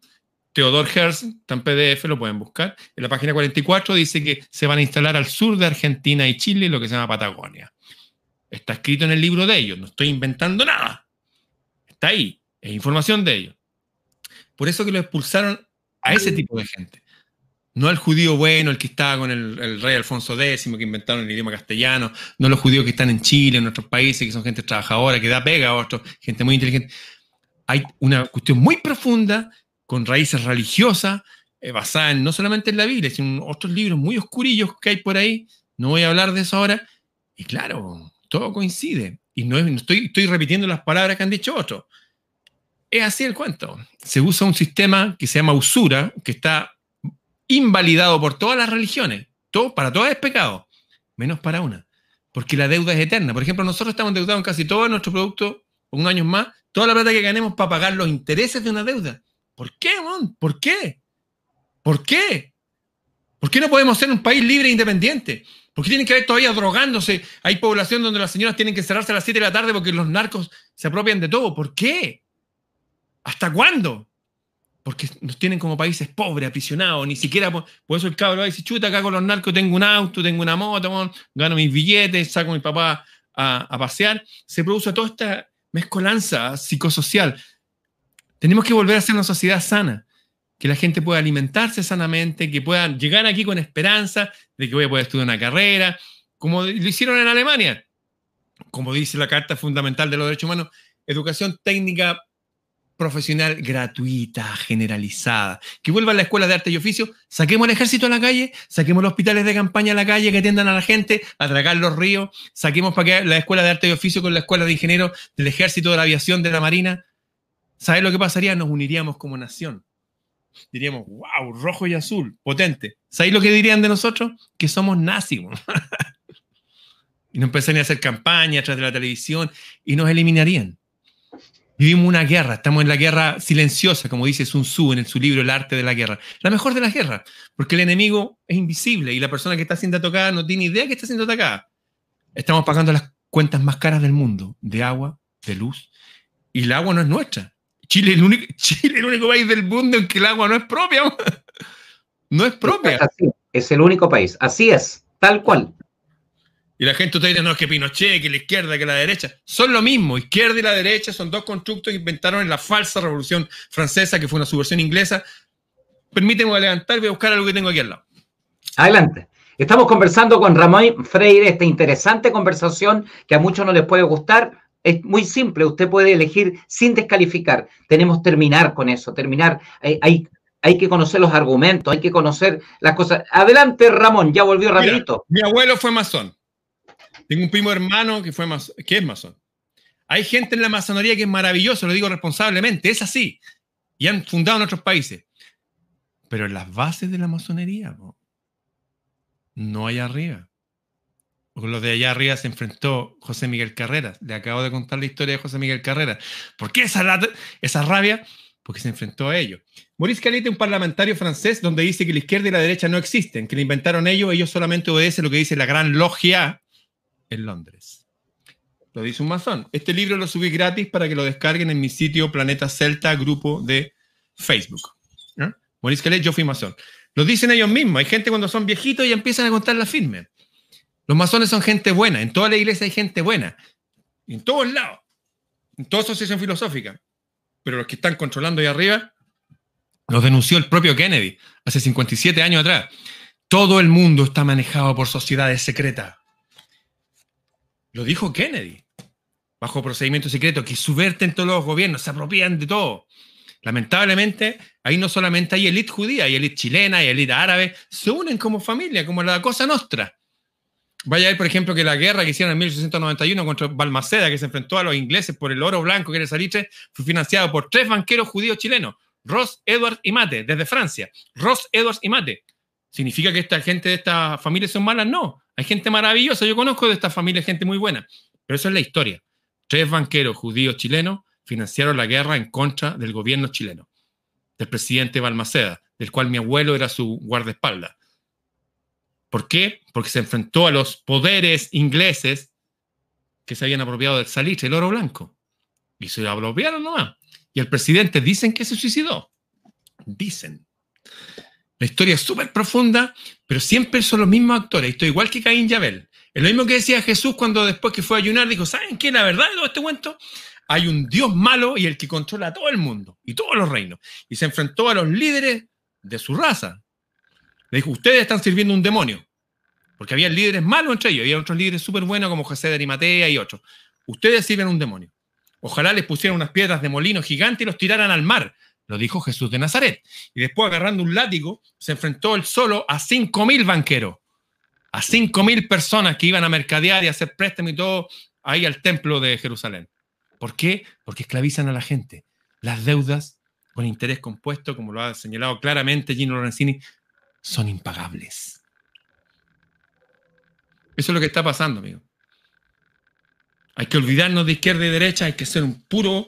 S2: Theodor Herz, está en PDF, lo pueden buscar. En la página 44 dice que se van a instalar al sur de Argentina y Chile, lo que se llama Patagonia. Está escrito en el libro de ellos, no estoy inventando nada. Está ahí, es información de ellos. Por eso que lo expulsaron a ese tipo de gente. No al judío bueno, el que estaba con el, rey Alfonso X, que inventaron el idioma castellano, no los judíos que están en Chile, en nuestros países, que son gente trabajadora, que da pega a otros, gente muy inteligente. Hay una cuestión muy profunda con raíces religiosas, eh, basadas no solamente en la Biblia, sino en otros libros muy oscurillos que hay por ahí. No voy a hablar de eso ahora. Y claro, todo coincide. Y no, estoy, estoy repitiendo las palabras que han dicho otros. Es así el cuento. Se usa un sistema que se llama usura, que está invalidado por todas las religiones. Todo, para todas es pecado, menos para una. Porque la deuda es eterna. Por ejemplo, nosotros estamos endeudados en casi todo nuestro producto, un año más, toda la plata que ganemos para pagar los intereses de una deuda. ¿Por qué, man? ¿Por qué? ¿Por qué? ¿Por qué no podemos ser un país libre e independiente? ¿Por qué tienen que haber todavía drogándose? Hay población donde las señoras tienen que cerrarse a las 7 de la tarde porque los narcos se apropian de todo. ¿Por qué? ¿Hasta cuándo? Porque nos tienen como países pobres, aprisionados, ni siquiera por, eso el cabro dice, chuta, acá con los narcos tengo un auto, tengo una moto, gano mis billetes, saco a mi papá a, a pasear. Se produce toda esta mezcolanza psicosocial. Tenemos que volver a ser una sociedad sana, que la gente pueda alimentarse sanamente, que puedan llegar aquí con esperanza de que voy a poder estudiar una carrera, como lo hicieron en Alemania. Como dice la Carta Fundamental de los Derechos Humanos, educación técnica profesional gratuita, generalizada. Que vuelva a la escuela de arte y oficio, saquemos el ejército a la calle, saquemos los hospitales de campaña a la calle que atiendan a la gente, a tragar los ríos, saquemos para que la escuela de arte y oficio con la escuela de ingenieros del ejército, de la aviación, de la marina, ¿Sabes lo que pasaría? Nos uniríamos como nación. Diríamos, wow, rojo y azul, potente. ¿Sabéis lo que dirían de nosotros? Que somos nazis. y nos empezarían a hacer campaña a través de la televisión y nos eliminarían. Vivimos una guerra, estamos en la guerra silenciosa, como dice Sun Tzu en su libro El arte de la guerra. La mejor de las guerras, porque el enemigo es invisible y la persona que está siendo atacada no tiene idea que está siendo atacada. Estamos pagando las cuentas más caras del mundo, de agua, de luz, y el agua no es nuestra. Chile es el único, Chile el único país del mundo en que el agua no es propia. No es propia.
S1: Es, el único país. Así es, tal cual.
S2: Y la gente te dice, no, es que Pinochet, que la izquierda, que la derecha. Son lo mismo. Izquierda y la derecha son dos constructos que inventaron en la falsa revolución francesa, que fue una subversión inglesa. Permíteme levantar y voy a buscar algo que tengo aquí al lado.
S1: Adelante. Estamos conversando con Ramón Freire, esta interesante conversación que a muchos no les puede gustar, es muy simple, usted puede elegir sin descalificar. Tenemos que terminar con eso, terminar. Hay, hay, que conocer los argumentos, hay que conocer las cosas. Adelante, Ramón, ya volvió rapidito.
S2: mi abuelo fue masón. Tengo un primo hermano que, fue que es masón. Hay gente en la masonería que es maravilloso, lo digo responsablemente, es así. Y han fundado en otros países. Pero en las bases de la masonería, no hay arriba. Con los de allá arriba se enfrentó José Miguel Carrera. Le acabo de contar la historia de José Miguel Carrera. ¿Por qué esa, esa rabia? Porque se enfrentó a ellos. Maurice Calite, un parlamentario francés, donde dice que la izquierda y la derecha no existen, que le inventaron ellos, ellos solamente obedecen lo que dice la gran logia en Londres. Lo dice un masón. Este libro lo subí gratis para que lo descarguen en mi sitio Planeta Celta, grupo de Facebook. Maurice Calite, yo fui masón. Lo dicen ellos mismos. Hay gente cuando son viejitos y empiezan a contar la firme. Los masones son gente buena. En toda la iglesia hay gente buena. En todos lados. En toda asociación filosófica. Pero los que están controlando ahí arriba, los denunció el propio Kennedy hace 57 años atrás. Todo el mundo está manejado por sociedades secretas. Lo dijo Kennedy. Bajo procedimiento secreto, que subverten todos los gobiernos, se apropian de todo. Lamentablemente, ahí no solamente hay élite judía, hay élite chilena, hay élite árabe, se unen como familia, como la cosa nuestra. Vaya a ver, por ejemplo, que la guerra que hicieron en 1891 contra Balmaceda, que se enfrentó a los ingleses por el oro blanco que era salitre, fue financiado por tres banqueros judíos chilenos, Ross, Edwards y Mate, desde Francia. Ross, Edwards y Mate. ¿Significa que esta gente de esta familia son malas? No. Hay gente maravillosa. Yo conozco de esta familia gente muy buena. Pero eso es la historia. Tres banqueros judíos chilenos financiaron la guerra en contra del gobierno chileno, del presidente Balmaceda, del cual mi abuelo era su guardaespaldas. ¿Por qué? Porque se enfrentó a los poderes ingleses que se habían apropiado del salitre, el oro blanco. Y se lo apropiaron nomás. Y el presidente dicen que se suicidó. Dicen. La historia es súper profunda, pero siempre son los mismos actores. Esto igual que Caín y Abel. Es lo mismo que decía Jesús cuando después que fue a ayunar dijo, ¿saben qué? La verdad de todo este cuento, hay un Dios malo y el que controla a todo el mundo y todos los reinos. Y se enfrentó a los líderes de su raza, le dijo, ustedes están sirviendo un demonio. Porque había líderes malos entre ellos, había otros líderes súper buenos como José de Arimatea y otros. Ustedes sirven un demonio. Ojalá les pusieran unas piedras de molino gigante y los tiraran al mar. Lo dijo Jesús de Nazaret. Y después, agarrando un látigo, se enfrentó él solo a 5.000 banqueros. A 5.000 personas que iban a mercadear y a hacer préstamo y todo ahí al templo de Jerusalén. ¿Por qué? Porque esclavizan a la gente. Las deudas con interés compuesto, como lo ha señalado claramente Gino Lorenzini, son impagables. Eso es lo que está pasando, amigo. Hay que olvidarnos de izquierda y derecha, hay que ser un puro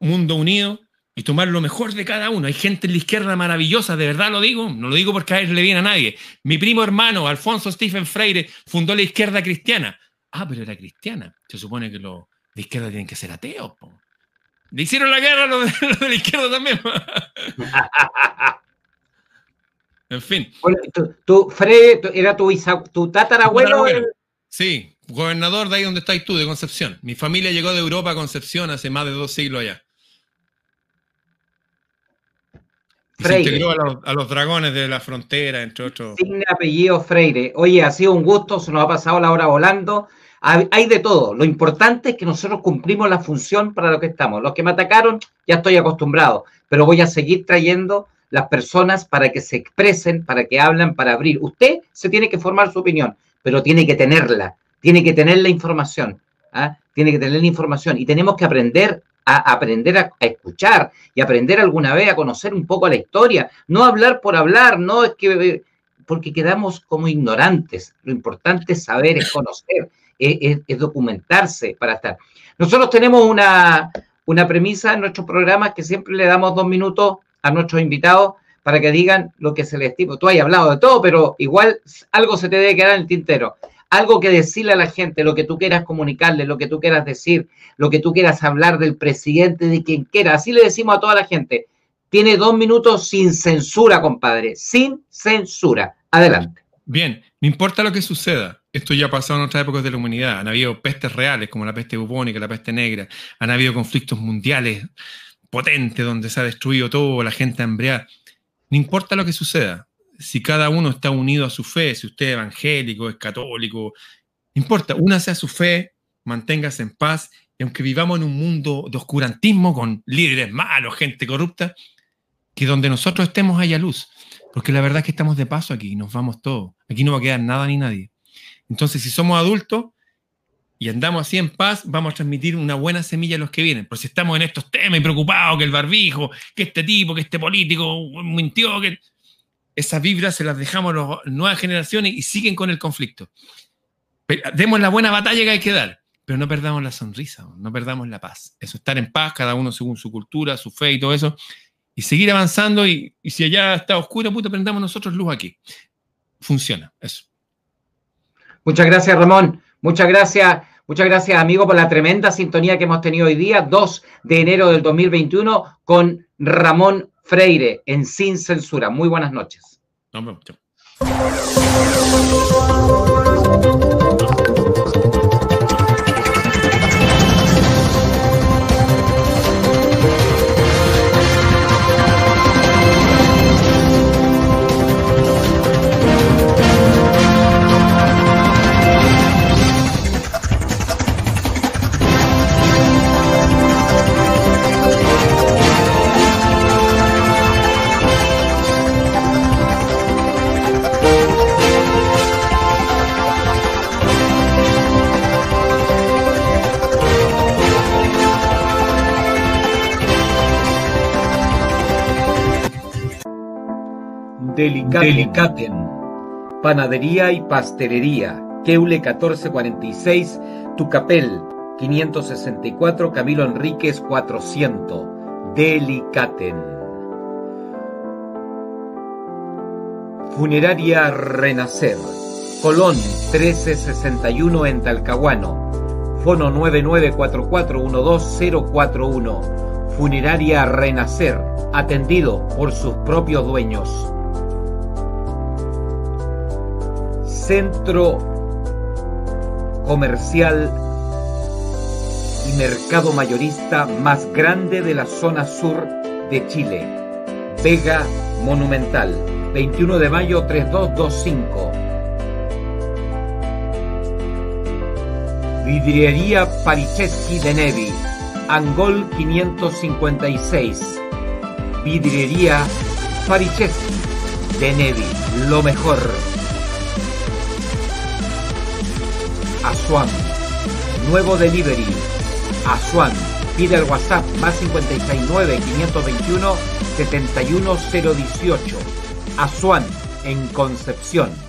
S2: mundo unido y tomar lo mejor de cada uno. Hay gente en la izquierda maravillosa, de verdad lo digo, no lo digo porque a él le viene a nadie. Mi primo hermano, Alfonso Stephen Freire, fundó la izquierda cristiana. Ah, pero era cristiana. Se supone que los de izquierda tienen que ser ateos. Le hicieron la guerra a los de, la izquierda también. En fin.
S1: tu, era tu, tu tatarabuelo.
S2: Sí, gobernador de ahí donde estás tú, de Concepción. Mi familia llegó de Europa a Concepción hace más de dos siglos allá. se integró a los, dragones de la frontera, entre otros.
S1: Sin apellido Freire. Oye, ha sido un gusto, se nos ha pasado la hora volando. Hay de todo. Lo importante es que nosotros cumplimos la función para lo que estamos. Los que me atacaron, ya estoy acostumbrado, pero voy a seguir trayendo las personas para que se expresen, para que hablen, para abrir. Usted se tiene que formar su opinión, pero tiene que tenerla, tiene que tener la información, ¿ah? tiene que tener la información y tenemos que aprender a aprender a, escuchar y aprender alguna vez a conocer un poco la historia, no hablar por hablar, no es que porque quedamos como ignorantes. Lo importante es saber, es conocer, es documentarse para estar. Nosotros tenemos una, una premisa en nuestros programas que siempre le damos dos minutos a nuestros invitados para que digan lo que se les estima. Tú has hablado de todo, pero igual algo se te debe quedar en el tintero. Algo que decirle a la gente, lo que tú quieras comunicarle, lo que tú quieras decir, lo que tú quieras hablar del presidente, de quien quiera. Así le decimos a toda la gente. Tiene dos minutos sin censura, compadre. Sin censura. Adelante.
S2: Bien, no importa lo que suceda. Esto ya ha pasado en otras épocas de la humanidad. Han habido pestes reales, como la peste bubónica, la peste negra. Han habido conflictos mundiales potentes donde se ha destruido todo, la gente hambriada. No importa lo que suceda. Si cada uno está unido a su fe, si usted es evangélico, es católico, no importa, únase a su fe, manténgase en paz. Y aunque vivamos en un mundo de oscurantismo con líderes malos, gente corrupta, que donde nosotros estemos haya luz. Porque la verdad es que estamos de paso aquí, nos vamos todos. Aquí no va a quedar nada ni nadie. Entonces, si somos adultos y andamos así en paz, vamos a transmitir una buena semilla a los que vienen. Por si estamos en estos temas y preocupados, que el barbijo, que este tipo, que este político mintió, que esas vibras se las dejamos a las nuevas generaciones y siguen con el conflicto. demos la buena batalla que hay que dar, pero no perdamos la sonrisa, no perdamos la paz. Eso, estar en paz, cada uno según su cultura, su fe y todo eso, y seguir avanzando y, si allá está oscuro, puto, prendamos nosotros luz aquí. Funciona, eso.
S1: Muchas gracias, Ramón. Muchas gracias. Muchas gracias, amigo, por la tremenda sintonía que hemos tenido hoy día, 2 de enero del 2021, con Ramón Freire en Sin Censura. Muy buenas noches. Delicaten. Panadería y pastelería. Keule 1446, Tucapel 564, Camilo Enríquez 400. Delicaten. Funeraria Renacer. Colón 1361 en Talcahuano. Fono 994412041. Funeraria Renacer. Atendido por sus propios dueños. Centro comercial y mercado mayorista más grande de la zona sur de Chile. Vega Monumental, 21 de mayo 3225. Vidriería Paricheski de Nevi, Angol 556. Vidriería Paricheski de Nevi, lo mejor. Asuan. Nuevo delivery. Asuan. Pide el WhatsApp más 569 521 71018. Asuan en Concepción.